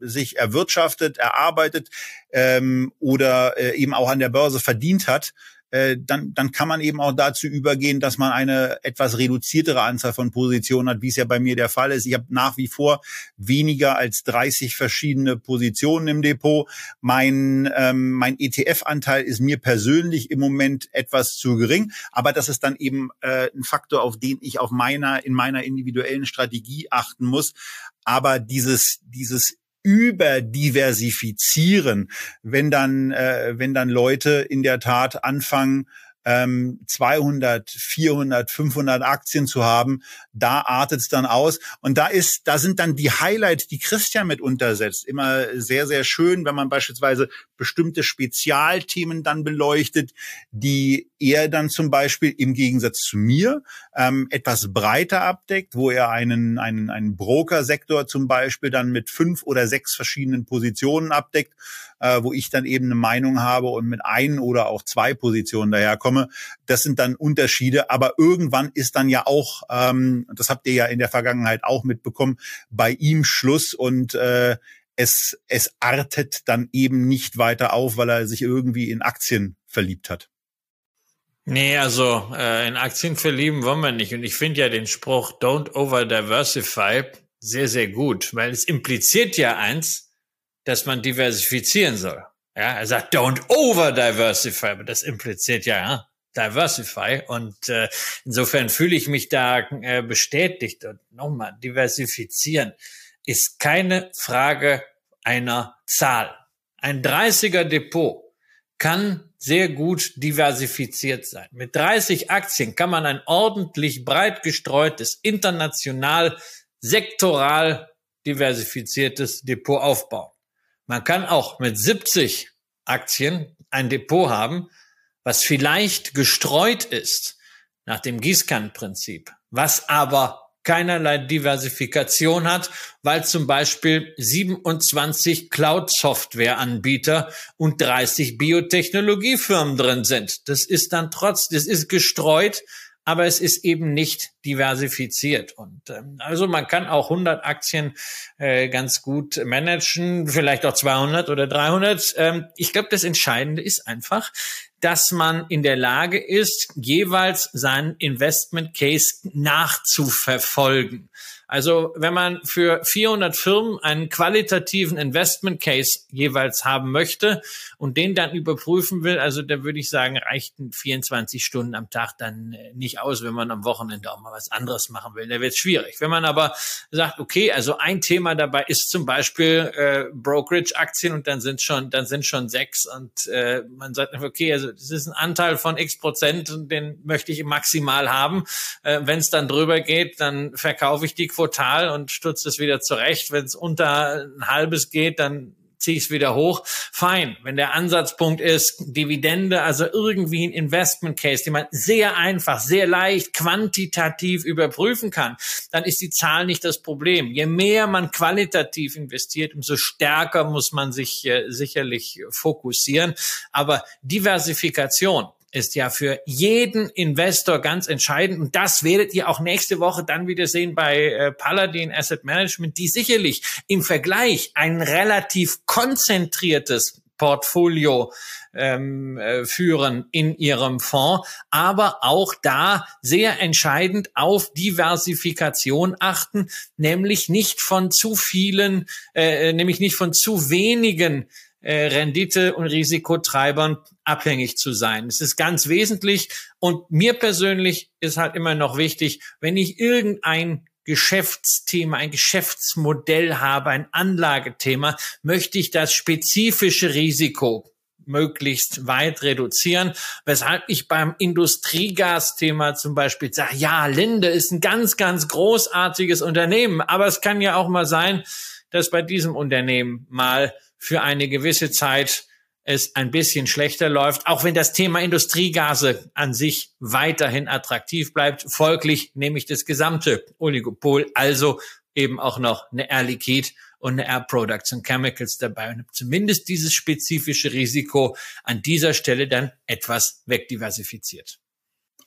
sich erwirtschaftet, erarbeitet ähm, oder äh, eben auch an der Börse verdient hat, äh, dann, dann kann man eben auch dazu übergehen, dass man eine etwas reduziertere Anzahl von Positionen hat, wie es ja bei mir der Fall ist. Ich habe nach wie vor weniger als 30 verschiedene Positionen im Depot. Mein, ähm, mein ETF-Anteil ist mir persönlich im Moment etwas zu gering, aber das ist dann eben äh, ein Faktor, auf den ich auf meiner, in meiner individuellen Strategie achten muss. Aber dieses, dieses überdiversifizieren, wenn dann, äh, wenn dann Leute in der Tat anfangen, ähm, 200, 400, 500 Aktien zu haben, da artet es dann aus. Und da ist, da sind dann die Highlights, die Christian mit untersetzt, immer sehr, sehr schön, wenn man beispielsweise bestimmte Spezialthemen dann beleuchtet, die er dann zum Beispiel im Gegensatz zu mir ähm, etwas breiter abdeckt, wo er einen, einen, einen Broker-Sektor zum Beispiel dann mit fünf oder sechs verschiedenen Positionen abdeckt, äh, wo ich dann eben eine Meinung habe und mit ein oder auch zwei Positionen daherkomme. Das sind dann Unterschiede, aber irgendwann ist dann ja auch, ähm, das habt ihr ja in der Vergangenheit auch mitbekommen, bei ihm Schluss und äh, es, es artet dann eben nicht weiter auf, weil er sich irgendwie in Aktien verliebt hat. Nee, also äh, in Aktien verlieben wollen wir nicht. Und ich finde ja den Spruch Don't over diversify sehr, sehr gut, weil es impliziert ja eins, dass man diversifizieren soll. Ja, er sagt Don't over diversify, aber das impliziert ja, ja diversify. Und äh, insofern fühle ich mich da äh, bestätigt. Und nochmal, diversifizieren ist keine Frage einer Zahl. Ein 30er Depot kann sehr gut diversifiziert sein. Mit 30 Aktien kann man ein ordentlich breit gestreutes, international, sektoral diversifiziertes Depot aufbauen. Man kann auch mit 70 Aktien ein Depot haben, was vielleicht gestreut ist nach dem Gießkannenprinzip, was aber keinerlei Diversifikation hat, weil zum Beispiel 27 Cloud-Software-Anbieter und 30 Biotechnologiefirmen drin sind. Das ist dann trotz, das ist gestreut, aber es ist eben nicht diversifiziert. Und ähm, also man kann auch 100 Aktien äh, ganz gut managen, vielleicht auch 200 oder 300. Ähm, ich glaube, das Entscheidende ist einfach, dass man in der Lage ist, jeweils seinen Investment Case nachzuverfolgen. Also wenn man für 400 Firmen einen qualitativen Investment Case jeweils haben möchte und den dann überprüfen will, also da würde ich sagen, reichten 24 Stunden am Tag dann äh, nicht aus, wenn man am Wochenende auch mal was anderes machen will. Da wird es schwierig. Wenn man aber sagt, okay, also ein Thema dabei ist zum Beispiel äh, Brokerage-Aktien und dann sind schon, dann sind schon sechs und äh, man sagt, okay, also das ist ein Anteil von x Prozent und den möchte ich maximal haben. Äh, wenn es dann drüber geht, dann verkaufe ich die quotal und stutze es wieder zurecht. Wenn es unter ein halbes geht, dann ziehe ich es wieder hoch. Fein. Wenn der Ansatzpunkt ist, Dividende, also irgendwie ein Investment Case, den man sehr einfach, sehr leicht quantitativ überprüfen kann, dann ist die Zahl nicht das Problem. Je mehr man qualitativ investiert, umso stärker muss man sich äh, sicherlich fokussieren. Aber Diversifikation, ist ja für jeden Investor ganz entscheidend. Und das werdet ihr auch nächste Woche dann wieder sehen bei äh, Paladin Asset Management, die sicherlich im Vergleich ein relativ konzentriertes Portfolio ähm, äh, führen in ihrem Fonds, aber auch da sehr entscheidend auf Diversifikation achten, nämlich nicht von zu vielen, äh, nämlich nicht von zu wenigen äh, Rendite- und Risikotreibern abhängig zu sein. Es ist ganz wesentlich und mir persönlich ist halt immer noch wichtig, wenn ich irgendein Geschäftsthema, ein Geschäftsmodell habe, ein Anlagethema, möchte ich das spezifische Risiko möglichst weit reduzieren, weshalb ich beim Industriegasthema zum Beispiel sage, ja, Linde ist ein ganz, ganz großartiges Unternehmen, aber es kann ja auch mal sein, dass bei diesem Unternehmen mal für eine gewisse Zeit es ein bisschen schlechter läuft, auch wenn das Thema Industriegase an sich weiterhin attraktiv bleibt. Folglich nehme ich das gesamte Oligopol, also eben auch noch eine Air Liquide und eine Air Products and Chemicals dabei und zumindest dieses spezifische Risiko an dieser Stelle dann etwas wegdiversifiziert.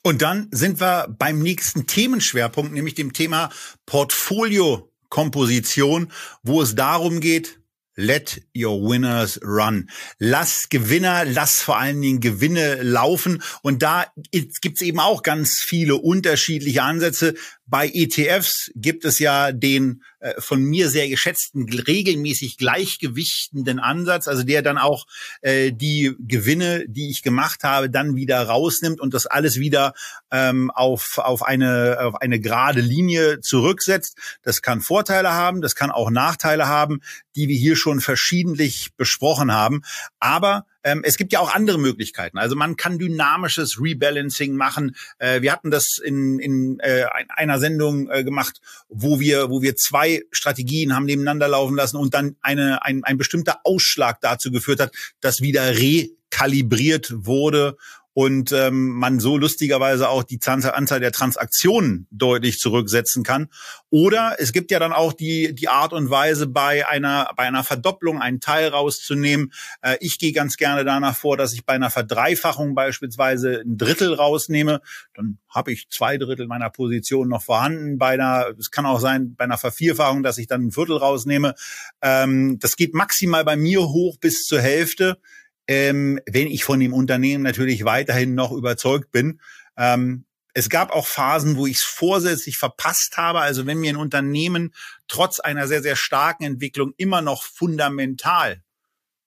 Und dann sind wir beim nächsten Themenschwerpunkt, nämlich dem Thema Portfolio-Komposition, wo es darum geht, Let your winners run. Lass Gewinner, lass vor allen Dingen Gewinne laufen. Und da gibt's eben auch ganz viele unterschiedliche Ansätze. Bei ETFs gibt es ja den äh, von mir sehr geschätzten, regelmäßig gleichgewichtenden Ansatz, also der dann auch äh, die Gewinne, die ich gemacht habe, dann wieder rausnimmt und das alles wieder ähm, auf, auf, eine, auf eine gerade Linie zurücksetzt. Das kann Vorteile haben, das kann auch Nachteile haben, die wir hier schon verschiedentlich besprochen haben. Aber ähm, es gibt ja auch andere Möglichkeiten. Also man kann dynamisches Rebalancing machen. Äh, wir hatten das in, in äh, einer Sendung äh, gemacht, wo wir, wo wir zwei Strategien haben nebeneinander laufen lassen und dann eine, ein, ein bestimmter Ausschlag dazu geführt hat, dass wieder rekalibriert wurde und ähm, man so lustigerweise auch die Anzahl der Transaktionen deutlich zurücksetzen kann. Oder es gibt ja dann auch die, die Art und Weise, bei einer, bei einer Verdopplung einen Teil rauszunehmen. Äh, ich gehe ganz gerne danach vor, dass ich bei einer Verdreifachung beispielsweise ein Drittel rausnehme. Dann habe ich zwei Drittel meiner Position noch vorhanden. Bei einer, es kann auch sein, bei einer Vervierfachung, dass ich dann ein Viertel rausnehme. Ähm, das geht maximal bei mir hoch bis zur Hälfte ähm, wenn ich von dem Unternehmen natürlich weiterhin noch überzeugt bin. Ähm, es gab auch Phasen, wo ich es vorsätzlich verpasst habe. Also wenn mir ein Unternehmen trotz einer sehr, sehr starken Entwicklung immer noch fundamental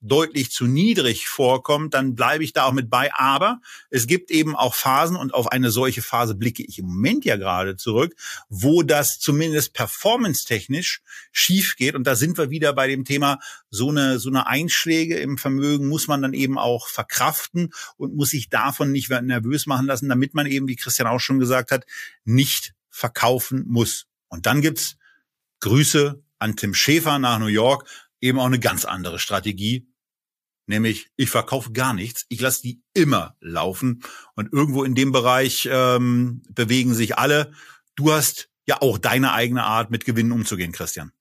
deutlich zu niedrig vorkommt, dann bleibe ich da auch mit bei. Aber es gibt eben auch Phasen und auf eine solche Phase blicke ich im Moment ja gerade zurück, wo das zumindest performance-technisch schief geht. Und da sind wir wieder bei dem Thema, so eine, so eine Einschläge im Vermögen muss man dann eben auch verkraften und muss sich davon nicht nervös machen lassen, damit man eben, wie Christian auch schon gesagt hat, nicht verkaufen muss. Und dann gibt's Grüße an Tim Schäfer nach New York, eben auch eine ganz andere Strategie, nämlich ich verkaufe gar nichts, ich lasse die immer laufen und irgendwo in dem Bereich ähm, bewegen sich alle. Du hast ja auch deine eigene Art, mit Gewinnen umzugehen, Christian.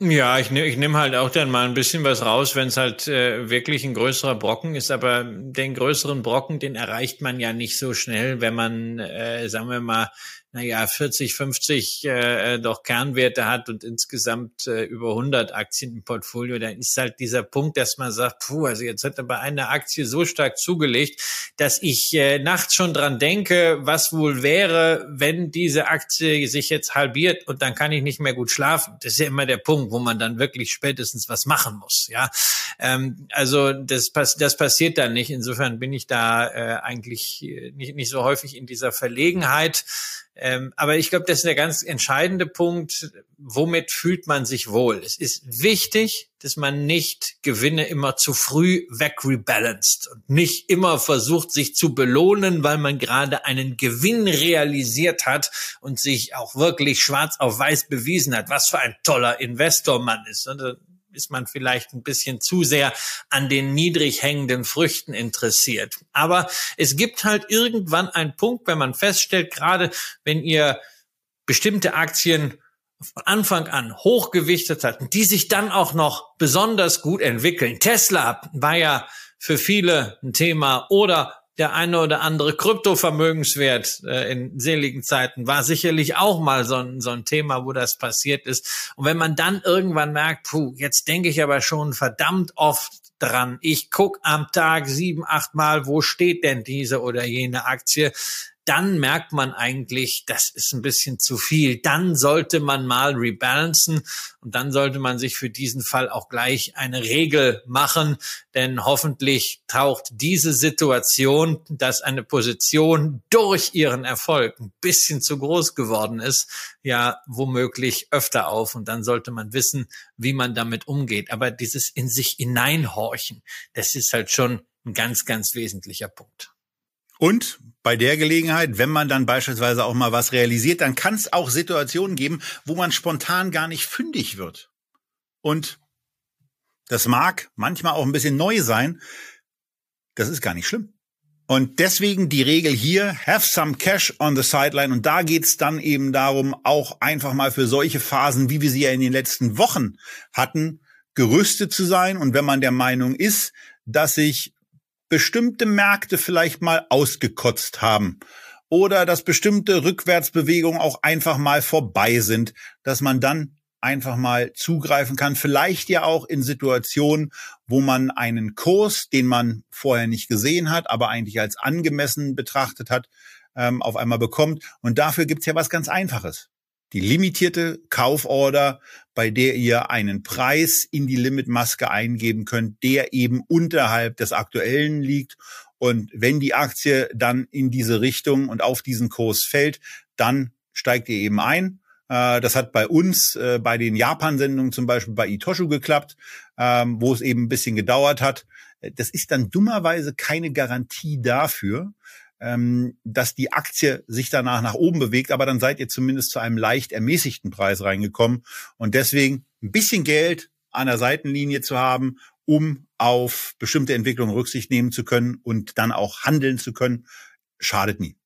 Ja, ich nehme ich nehm halt auch dann mal ein bisschen was raus, wenn es halt äh, wirklich ein größerer Brocken ist. Aber den größeren Brocken, den erreicht man ja nicht so schnell, wenn man, äh, sagen wir mal, naja, 40, 50 äh, doch Kernwerte hat und insgesamt äh, über 100 Aktien im Portfolio, dann ist halt dieser Punkt, dass man sagt, puh, also jetzt hat er bei einer Aktie so stark zugelegt, dass ich äh, nachts schon dran denke, was wohl wäre, wenn diese Aktie sich jetzt halbiert und dann kann ich nicht mehr gut schlafen. Das ist ja immer der Punkt, wo man dann wirklich spätestens was machen muss. Ja, ähm, also das, pass das passiert dann nicht. Insofern bin ich da äh, eigentlich äh, nicht, nicht so häufig in dieser Verlegenheit. Ähm, aber ich glaube, das ist der ganz entscheidende Punkt. Womit fühlt man sich wohl? Es ist wichtig, dass man nicht Gewinne immer zu früh wegrebalanced und nicht immer versucht, sich zu belohnen, weil man gerade einen Gewinn realisiert hat und sich auch wirklich schwarz auf weiß bewiesen hat, was für ein toller Investor man ist ist man vielleicht ein bisschen zu sehr an den niedrig hängenden Früchten interessiert. Aber es gibt halt irgendwann einen Punkt, wenn man feststellt, gerade wenn ihr bestimmte Aktien von Anfang an hochgewichtet hatten, die sich dann auch noch besonders gut entwickeln. Tesla war ja für viele ein Thema oder der eine oder andere Kryptovermögenswert äh, in seligen Zeiten war sicherlich auch mal so ein, so ein Thema, wo das passiert ist. Und wenn man dann irgendwann merkt, puh, jetzt denke ich aber schon verdammt oft dran. Ich guck am Tag sieben, acht Mal, wo steht denn diese oder jene Aktie? Dann merkt man eigentlich, das ist ein bisschen zu viel. Dann sollte man mal rebalancen und dann sollte man sich für diesen Fall auch gleich eine Regel machen, denn hoffentlich taucht diese Situation, dass eine Position durch ihren Erfolg ein bisschen zu groß geworden ist, ja womöglich öfter auf und dann sollte man wissen, wie man damit umgeht. Aber dieses in sich hineinhorchen, das ist halt schon ein ganz, ganz wesentlicher Punkt. Und bei der Gelegenheit, wenn man dann beispielsweise auch mal was realisiert, dann kann es auch Situationen geben, wo man spontan gar nicht fündig wird. Und das mag manchmal auch ein bisschen neu sein. Das ist gar nicht schlimm. Und deswegen die Regel hier, have some cash on the sideline. Und da geht's dann eben darum, auch einfach mal für solche Phasen, wie wir sie ja in den letzten Wochen hatten, gerüstet zu sein. Und wenn man der Meinung ist, dass sich bestimmte Märkte vielleicht mal ausgekotzt haben oder dass bestimmte Rückwärtsbewegungen auch einfach mal vorbei sind, dass man dann einfach mal zugreifen kann, vielleicht ja auch in Situationen, wo man einen Kurs, den man vorher nicht gesehen hat, aber eigentlich als angemessen betrachtet hat, ähm, auf einmal bekommt. Und dafür gibt's ja was ganz Einfaches die limitierte Kauforder, bei der ihr einen Preis in die Limitmaske eingeben könnt, der eben unterhalb des aktuellen liegt. Und wenn die Aktie dann in diese Richtung und auf diesen Kurs fällt, dann steigt ihr eben ein. Äh, das hat bei uns, äh, bei den Japan-Sendungen zum Beispiel bei Itoshu geklappt, ähm, wo es eben ein bisschen gedauert hat. Das ist dann dummerweise keine Garantie dafür, ähm, dass die Aktie sich danach nach oben bewegt, aber dann seid ihr zumindest zu einem leicht ermäßigten Preis reingekommen. Und deswegen ein bisschen Geld an der Seitenlinie zu haben, um auf bestimmte Entwicklungen Rücksicht nehmen zu können und dann auch handeln zu können, schadet nie.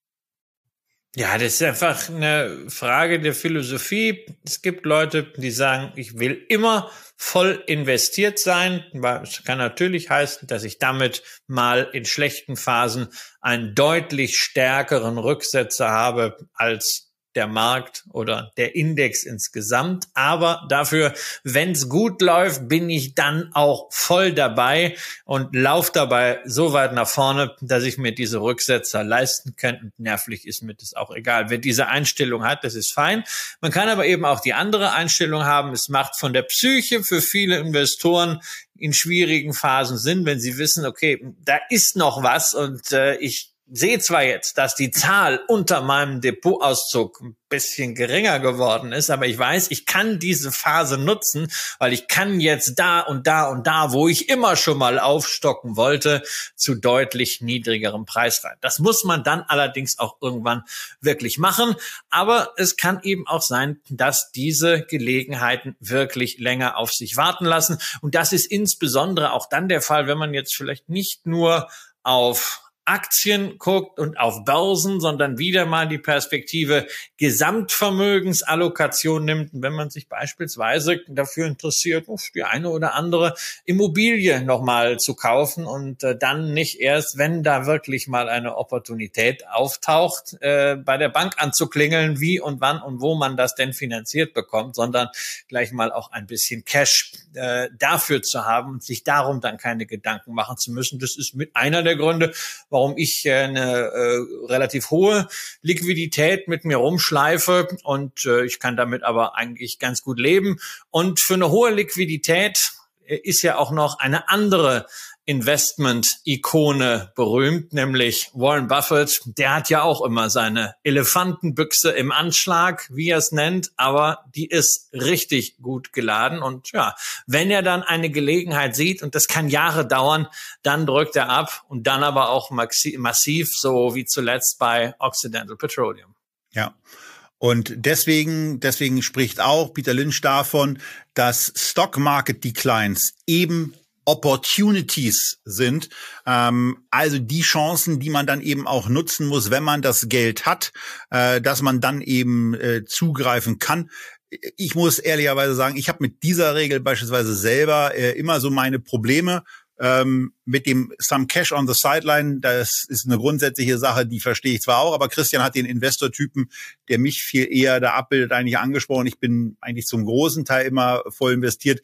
Ja, das ist einfach eine Frage der Philosophie. Es gibt Leute, die sagen, ich will immer voll investiert sein. Es kann natürlich heißen, dass ich damit mal in schlechten Phasen einen deutlich stärkeren Rücksetzer habe als der Markt oder der Index insgesamt. Aber dafür, wenn es gut läuft, bin ich dann auch voll dabei und laufe dabei so weit nach vorne, dass ich mir diese Rücksetzer leisten kann. Und nervlich ist mir das auch egal. Wer diese Einstellung hat, das ist fein. Man kann aber eben auch die andere Einstellung haben. Es macht von der Psyche für viele Investoren in schwierigen Phasen Sinn, wenn sie wissen, okay, da ist noch was und äh, ich sehe zwar jetzt, dass die Zahl unter meinem Depotauszug ein bisschen geringer geworden ist, aber ich weiß, ich kann diese Phase nutzen, weil ich kann jetzt da und da und da, wo ich immer schon mal aufstocken wollte, zu deutlich niedrigerem Preis rein. Das muss man dann allerdings auch irgendwann wirklich machen, aber es kann eben auch sein, dass diese Gelegenheiten wirklich länger auf sich warten lassen und das ist insbesondere auch dann der Fall, wenn man jetzt vielleicht nicht nur auf Aktien guckt und auf Börsen, sondern wieder mal die Perspektive Gesamtvermögensallokation nimmt. Und wenn man sich beispielsweise dafür interessiert, die eine oder andere Immobilie nochmal zu kaufen und äh, dann nicht erst, wenn da wirklich mal eine Opportunität auftaucht, äh, bei der Bank anzuklingeln, wie und wann und wo man das denn finanziert bekommt, sondern gleich mal auch ein bisschen Cash äh, dafür zu haben und sich darum dann keine Gedanken machen zu müssen. Das ist mit einer der Gründe, warum ich äh, eine äh, relativ hohe Liquidität mit mir rumschleife und äh, ich kann damit aber eigentlich ganz gut leben. Und für eine hohe Liquidität äh, ist ja auch noch eine andere Investment-Ikone berühmt, nämlich Warren Buffett. Der hat ja auch immer seine Elefantenbüchse im Anschlag, wie er es nennt, aber die ist richtig gut geladen. Und ja, wenn er dann eine Gelegenheit sieht, und das kann Jahre dauern, dann drückt er ab und dann aber auch massiv, so wie zuletzt bei Occidental Petroleum. Ja. Und deswegen, deswegen spricht auch Peter Lynch davon, dass Stock Market Declines eben Opportunities sind, ähm, also die Chancen, die man dann eben auch nutzen muss, wenn man das Geld hat, äh, dass man dann eben äh, zugreifen kann. Ich muss ehrlicherweise sagen, ich habe mit dieser Regel beispielsweise selber äh, immer so meine Probleme. Ähm, mit dem Some Cash on the Sideline, das ist eine grundsätzliche Sache, die verstehe ich zwar auch, aber Christian hat den Investortypen, der mich viel eher da abbildet, eigentlich angesprochen. Ich bin eigentlich zum großen Teil immer voll investiert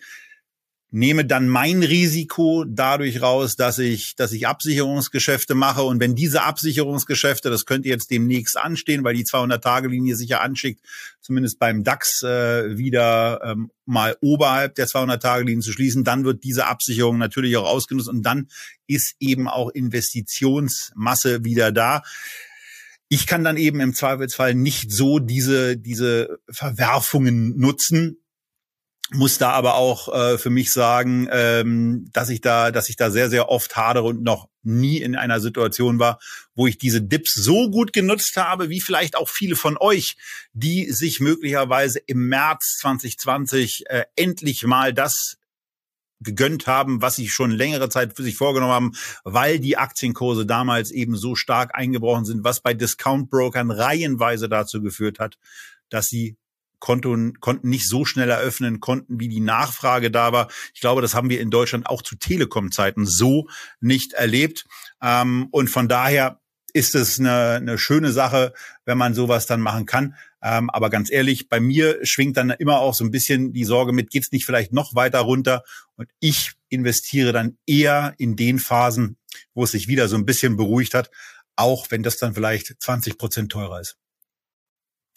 nehme dann mein Risiko dadurch raus, dass ich, dass ich Absicherungsgeschäfte mache. Und wenn diese Absicherungsgeschäfte, das könnte jetzt demnächst anstehen, weil die 200-Tage-Linie sicher anschickt, zumindest beim DAX äh, wieder ähm, mal oberhalb der 200-Tage-Linie zu schließen, dann wird diese Absicherung natürlich auch ausgenutzt und dann ist eben auch Investitionsmasse wieder da. Ich kann dann eben im Zweifelsfall nicht so diese, diese Verwerfungen nutzen, muss da aber auch äh, für mich sagen, ähm, dass ich da, dass ich da sehr, sehr oft hadere und noch nie in einer Situation war, wo ich diese Dips so gut genutzt habe, wie vielleicht auch viele von euch, die sich möglicherweise im März 2020 äh, endlich mal das gegönnt haben, was sie schon längere Zeit für sich vorgenommen haben, weil die Aktienkurse damals eben so stark eingebrochen sind, was bei Discount Brokern reihenweise dazu geführt hat, dass sie Konten, konnten nicht so schnell eröffnen konnten, wie die Nachfrage da war. Ich glaube, das haben wir in Deutschland auch zu Telekom-Zeiten so nicht erlebt. Ähm, und von daher ist es eine, eine schöne Sache, wenn man sowas dann machen kann. Ähm, aber ganz ehrlich, bei mir schwingt dann immer auch so ein bisschen die Sorge mit, geht's nicht vielleicht noch weiter runter? Und ich investiere dann eher in den Phasen, wo es sich wieder so ein bisschen beruhigt hat, auch wenn das dann vielleicht 20 Prozent teurer ist.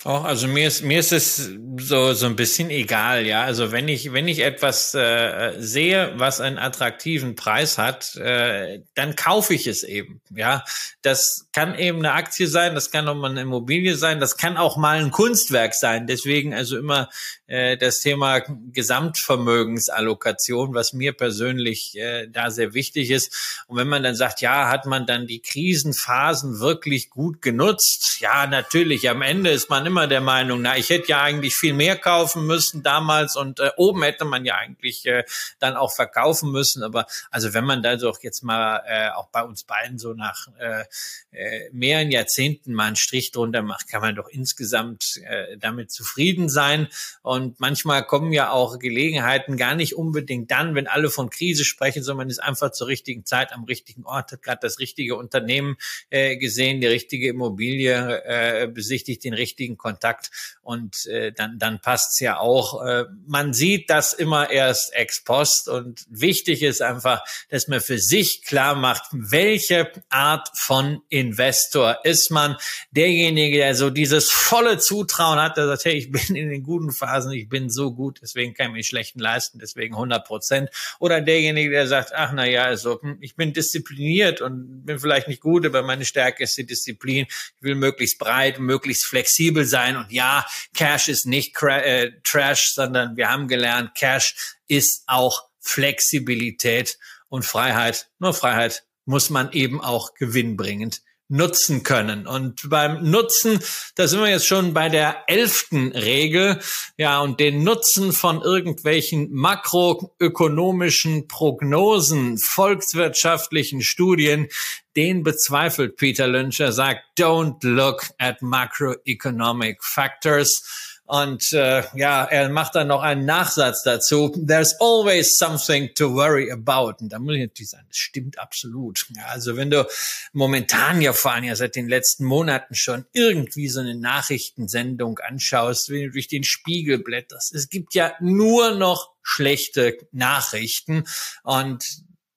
Auch, also mir ist mir ist es so so ein bisschen egal, ja. Also wenn ich wenn ich etwas äh, sehe, was einen attraktiven Preis hat, äh, dann kaufe ich es eben, ja. Das kann eben eine Aktie sein, das kann auch mal eine Immobilie sein, das kann auch mal ein Kunstwerk sein. Deswegen also immer äh, das Thema Gesamtvermögensallokation, was mir persönlich äh, da sehr wichtig ist. Und wenn man dann sagt, ja, hat man dann die Krisenphasen wirklich gut genutzt? Ja, natürlich. Am Ende ist man immer der Meinung, na, ich hätte ja eigentlich viel mehr kaufen müssen damals und äh, oben hätte man ja eigentlich äh, dann auch verkaufen müssen. Aber also wenn man da doch jetzt mal äh, auch bei uns beiden so nach äh, äh, mehreren Jahrzehnten mal einen Strich drunter macht, kann man doch insgesamt äh, damit zufrieden sein. Und manchmal kommen ja auch Gelegenheiten gar nicht unbedingt dann, wenn alle von Krise sprechen, sondern man ist einfach zur richtigen Zeit am richtigen Ort, hat gerade das richtige Unternehmen äh, gesehen, die richtige Immobilie äh, besichtigt, den richtigen Kontakt und äh, dann, dann passt's ja auch. Äh, man sieht das immer erst ex post und wichtig ist einfach, dass man für sich klar macht, welche Art von Investor ist man. Derjenige, der so dieses volle Zutrauen hat, der sagt, hey, ich bin in den guten Phasen, ich bin so gut, deswegen kann ich mir schlechten leisten, deswegen 100 Prozent. Oder derjenige, der sagt, ach na ja, also hm, ich bin diszipliniert und bin vielleicht nicht gut, aber meine Stärke ist die Disziplin. Ich will möglichst breit, möglichst flexibel sein. Und ja, Cash ist nicht äh, Trash, sondern wir haben gelernt, Cash ist auch Flexibilität und Freiheit. Nur Freiheit muss man eben auch gewinnbringend nutzen können. Und beim Nutzen, da sind wir jetzt schon bei der elften Regel, ja, und den Nutzen von irgendwelchen makroökonomischen Prognosen, volkswirtschaftlichen Studien, den bezweifelt Peter Lynch. Er sagt, don't look at macroeconomic factors und äh, ja, er macht dann noch einen Nachsatz dazu. There's always something to worry about. Und da muss ich natürlich sagen, das stimmt absolut. Ja, also wenn du momentan ja vor allem ja seit den letzten Monaten schon irgendwie so eine Nachrichtensendung anschaust, wenn du durch den Spiegel blätterst, es gibt ja nur noch schlechte Nachrichten. Und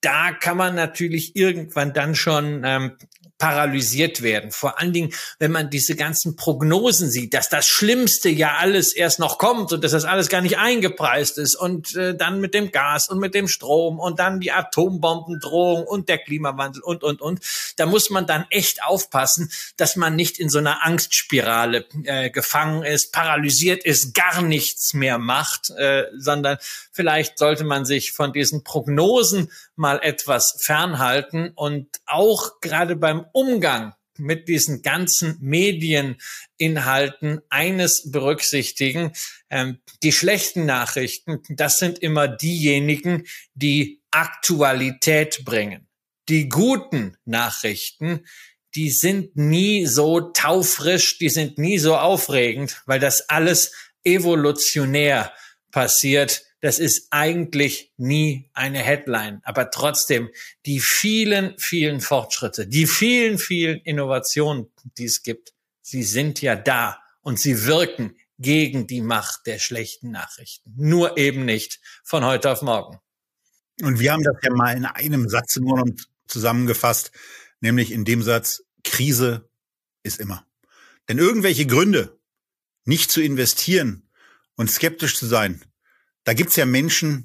da kann man natürlich irgendwann dann schon ähm, paralysiert werden. Vor allen Dingen, wenn man diese ganzen Prognosen sieht, dass das Schlimmste ja alles erst noch kommt und dass das alles gar nicht eingepreist ist und äh, dann mit dem Gas und mit dem Strom und dann die Atombombendrohung und der Klimawandel und, und, und. Da muss man dann echt aufpassen, dass man nicht in so einer Angstspirale äh, gefangen ist, paralysiert ist, gar nichts mehr macht, äh, sondern vielleicht sollte man sich von diesen Prognosen mal etwas fernhalten und auch gerade beim Umgang mit diesen ganzen Medieninhalten eines berücksichtigen. Ähm, die schlechten Nachrichten, das sind immer diejenigen, die Aktualität bringen. Die guten Nachrichten, die sind nie so taufrisch, die sind nie so aufregend, weil das alles evolutionär passiert das ist eigentlich nie eine Headline. Aber trotzdem, die vielen, vielen Fortschritte, die vielen, vielen Innovationen, die es gibt, sie sind ja da und sie wirken gegen die Macht der schlechten Nachrichten. Nur eben nicht von heute auf morgen. Und wir haben das ja mal in einem Satz nur noch zusammengefasst, nämlich in dem Satz, Krise ist immer. Denn irgendwelche Gründe, nicht zu investieren und skeptisch zu sein, da gibt's ja Menschen,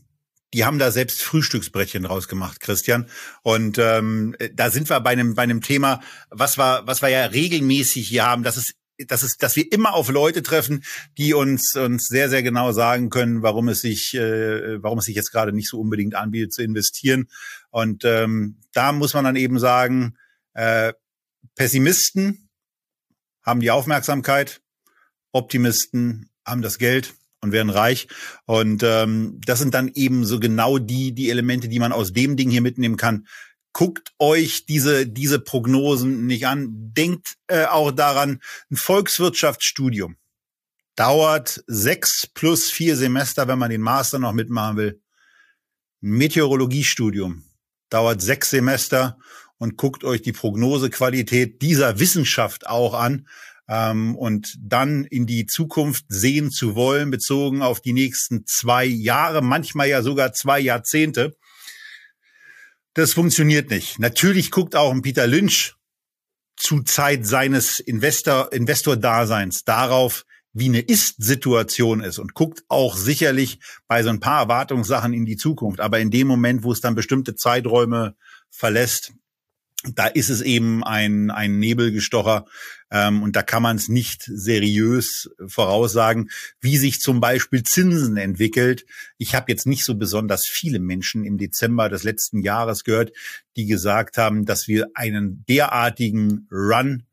die haben da selbst Frühstücksbrettchen rausgemacht, Christian. Und ähm, da sind wir bei einem bei einem Thema, was wir was wir ja regelmäßig hier haben, dass es dass es, dass wir immer auf Leute treffen, die uns uns sehr sehr genau sagen können, warum es sich äh, warum es sich jetzt gerade nicht so unbedingt anbietet zu investieren. Und ähm, da muss man dann eben sagen, äh, Pessimisten haben die Aufmerksamkeit, Optimisten haben das Geld und werden reich. Und ähm, das sind dann eben so genau die, die Elemente, die man aus dem Ding hier mitnehmen kann. Guckt euch diese, diese Prognosen nicht an. Denkt äh, auch daran, ein Volkswirtschaftsstudium dauert sechs plus vier Semester, wenn man den Master noch mitmachen will. Ein Meteorologiestudium dauert sechs Semester und guckt euch die Prognosequalität dieser Wissenschaft auch an ähm, und dann in die Zukunft sehen zu wollen, bezogen auf die nächsten zwei Jahre, manchmal ja sogar zwei Jahrzehnte. Das funktioniert nicht. Natürlich guckt auch ein Peter Lynch zu Zeit seines Investor, Investor-Daseins darauf, wie eine Ist-Situation ist und guckt auch sicherlich bei so ein paar Erwartungssachen in die Zukunft. Aber in dem Moment, wo es dann bestimmte Zeiträume verlässt, da ist es eben ein, ein Nebelgestocher ähm, und da kann man es nicht seriös voraussagen, wie sich zum Beispiel Zinsen entwickelt. Ich habe jetzt nicht so besonders viele Menschen im Dezember des letzten Jahres gehört, die gesagt haben, dass wir einen derartigen Run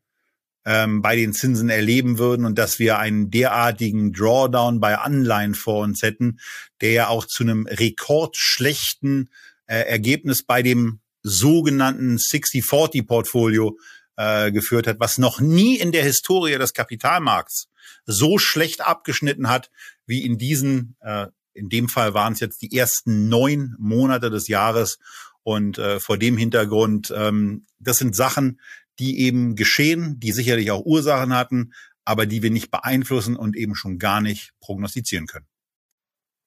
ähm, bei den Zinsen erleben würden und dass wir einen derartigen Drawdown bei Anleihen vor uns hätten, der ja auch zu einem rekordschlechten äh, Ergebnis bei dem sogenannten 60-40-Portfolio äh, geführt hat, was noch nie in der Historie des Kapitalmarkts so schlecht abgeschnitten hat wie in diesen, äh, in dem Fall waren es jetzt die ersten neun Monate des Jahres. Und äh, vor dem Hintergrund, ähm, das sind Sachen, die eben geschehen, die sicherlich auch Ursachen hatten, aber die wir nicht beeinflussen und eben schon gar nicht prognostizieren können.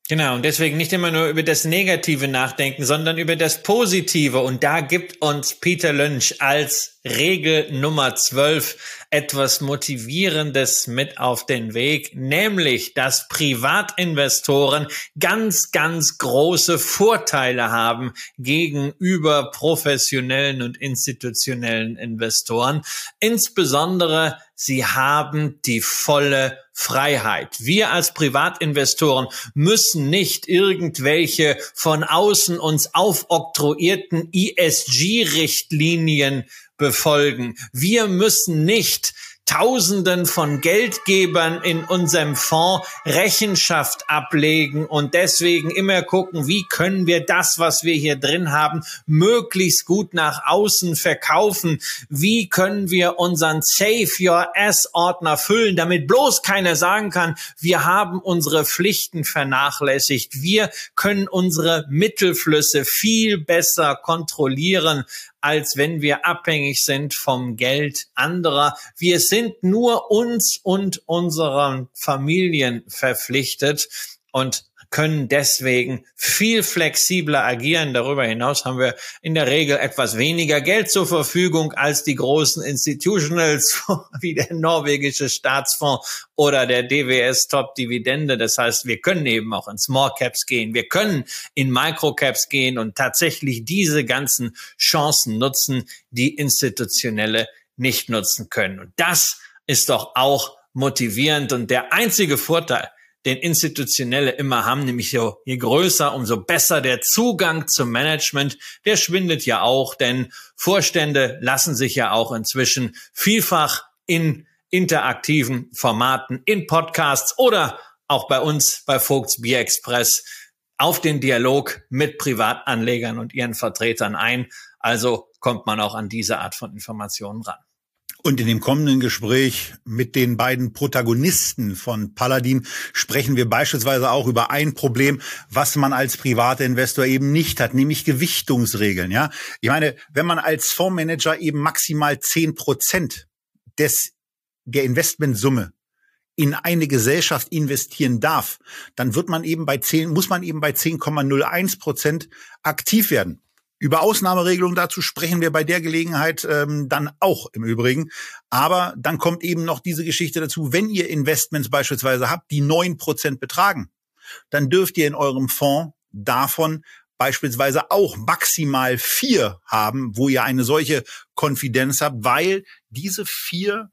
Genau, und deswegen nicht immer nur über das Negative nachdenken, sondern über das Positive. Und da gibt uns Peter Lynch als Regel Nummer 12 etwas Motivierendes mit auf den Weg, nämlich, dass Privatinvestoren ganz, ganz große Vorteile haben gegenüber professionellen und institutionellen Investoren. Insbesondere sie haben die volle Freiheit. Wir als Privatinvestoren müssen nicht irgendwelche von außen uns aufoktroyierten ESG-Richtlinien befolgen. Wir müssen nicht Tausenden von Geldgebern in unserem Fonds Rechenschaft ablegen und deswegen immer gucken, wie können wir das, was wir hier drin haben, möglichst gut nach außen verkaufen? Wie können wir unseren Save Your S Ordner füllen, damit bloß keiner sagen kann, wir haben unsere Pflichten vernachlässigt. Wir können unsere Mittelflüsse viel besser kontrollieren als wenn wir abhängig sind vom Geld anderer. Wir sind nur uns und unseren Familien verpflichtet und können deswegen viel flexibler agieren. Darüber hinaus haben wir in der Regel etwas weniger Geld zur Verfügung als die großen Institutionals wie der norwegische Staatsfonds oder der DWS Top Dividende. Das heißt, wir können eben auch in Small Caps gehen. Wir können in Micro Caps gehen und tatsächlich diese ganzen Chancen nutzen, die institutionelle nicht nutzen können. Und das ist doch auch motivierend und der einzige Vorteil, den Institutionelle immer haben, nämlich so, je größer, umso besser der Zugang zum Management, der schwindet ja auch, denn Vorstände lassen sich ja auch inzwischen vielfach in interaktiven Formaten, in Podcasts oder auch bei uns bei Vogts Bier Express auf den Dialog mit Privatanlegern und ihren Vertretern ein. Also kommt man auch an diese Art von Informationen ran. Und in dem kommenden Gespräch mit den beiden Protagonisten von Paladin sprechen wir beispielsweise auch über ein Problem, was man als privater Investor eben nicht hat, nämlich Gewichtungsregeln. Ja, ich meine, wenn man als Fondsmanager eben maximal zehn Prozent des der Investmentsumme in eine Gesellschaft investieren darf, dann wird man eben bei 10, muss man eben bei 10,01 Prozent aktiv werden. Über Ausnahmeregelungen dazu sprechen wir bei der Gelegenheit ähm, dann auch im Übrigen. Aber dann kommt eben noch diese Geschichte dazu, wenn ihr Investments beispielsweise habt, die neun Prozent betragen, dann dürft ihr in eurem Fonds davon beispielsweise auch maximal vier haben, wo ihr eine solche Konfidenz habt, weil diese vier,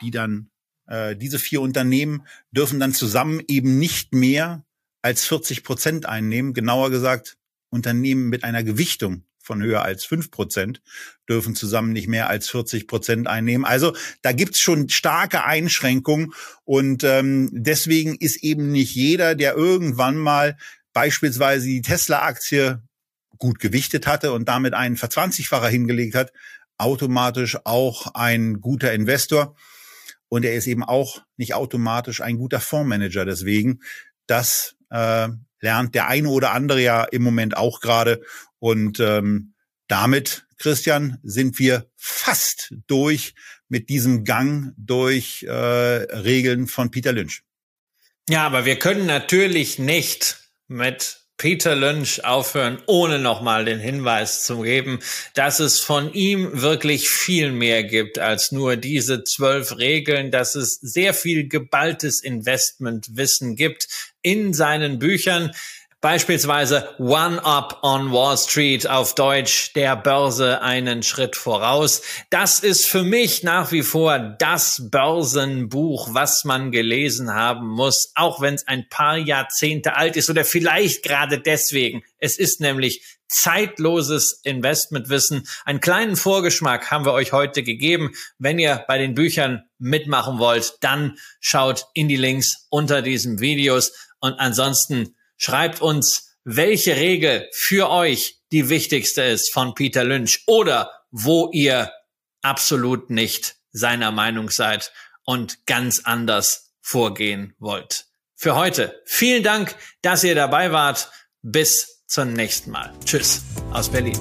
die dann, äh, diese vier Unternehmen dürfen dann zusammen eben nicht mehr als 40 Prozent einnehmen. Genauer gesagt, Unternehmen mit einer Gewichtung von höher als fünf Prozent dürfen zusammen nicht mehr als 40 Prozent einnehmen. Also da gibt's schon starke Einschränkungen und ähm, deswegen ist eben nicht jeder, der irgendwann mal beispielsweise die Tesla-Aktie gut gewichtet hatte und damit einen Verzwanzigfacher hingelegt hat, automatisch auch ein guter Investor. Und er ist eben auch nicht automatisch ein guter Fondsmanager. Deswegen, das äh, lernt der eine oder andere ja im Moment auch gerade. Und ähm, damit, Christian, sind wir fast durch mit diesem Gang durch äh, Regeln von Peter Lynch. Ja, aber wir können natürlich nicht mit Peter Lynch aufhören, ohne nochmal den Hinweis zu geben, dass es von ihm wirklich viel mehr gibt als nur diese zwölf Regeln, dass es sehr viel geballtes Investmentwissen gibt in seinen Büchern. Beispielsweise One Up on Wall Street auf Deutsch der Börse einen Schritt voraus. Das ist für mich nach wie vor das Börsenbuch, was man gelesen haben muss, auch wenn es ein paar Jahrzehnte alt ist oder vielleicht gerade deswegen. Es ist nämlich zeitloses Investmentwissen. Einen kleinen Vorgeschmack haben wir euch heute gegeben. Wenn ihr bei den Büchern mitmachen wollt, dann schaut in die Links unter diesen Videos und ansonsten Schreibt uns, welche Regel für euch die wichtigste ist von Peter Lynch oder wo ihr absolut nicht seiner Meinung seid und ganz anders vorgehen wollt. Für heute vielen Dank, dass ihr dabei wart. Bis zum nächsten Mal. Tschüss aus Berlin.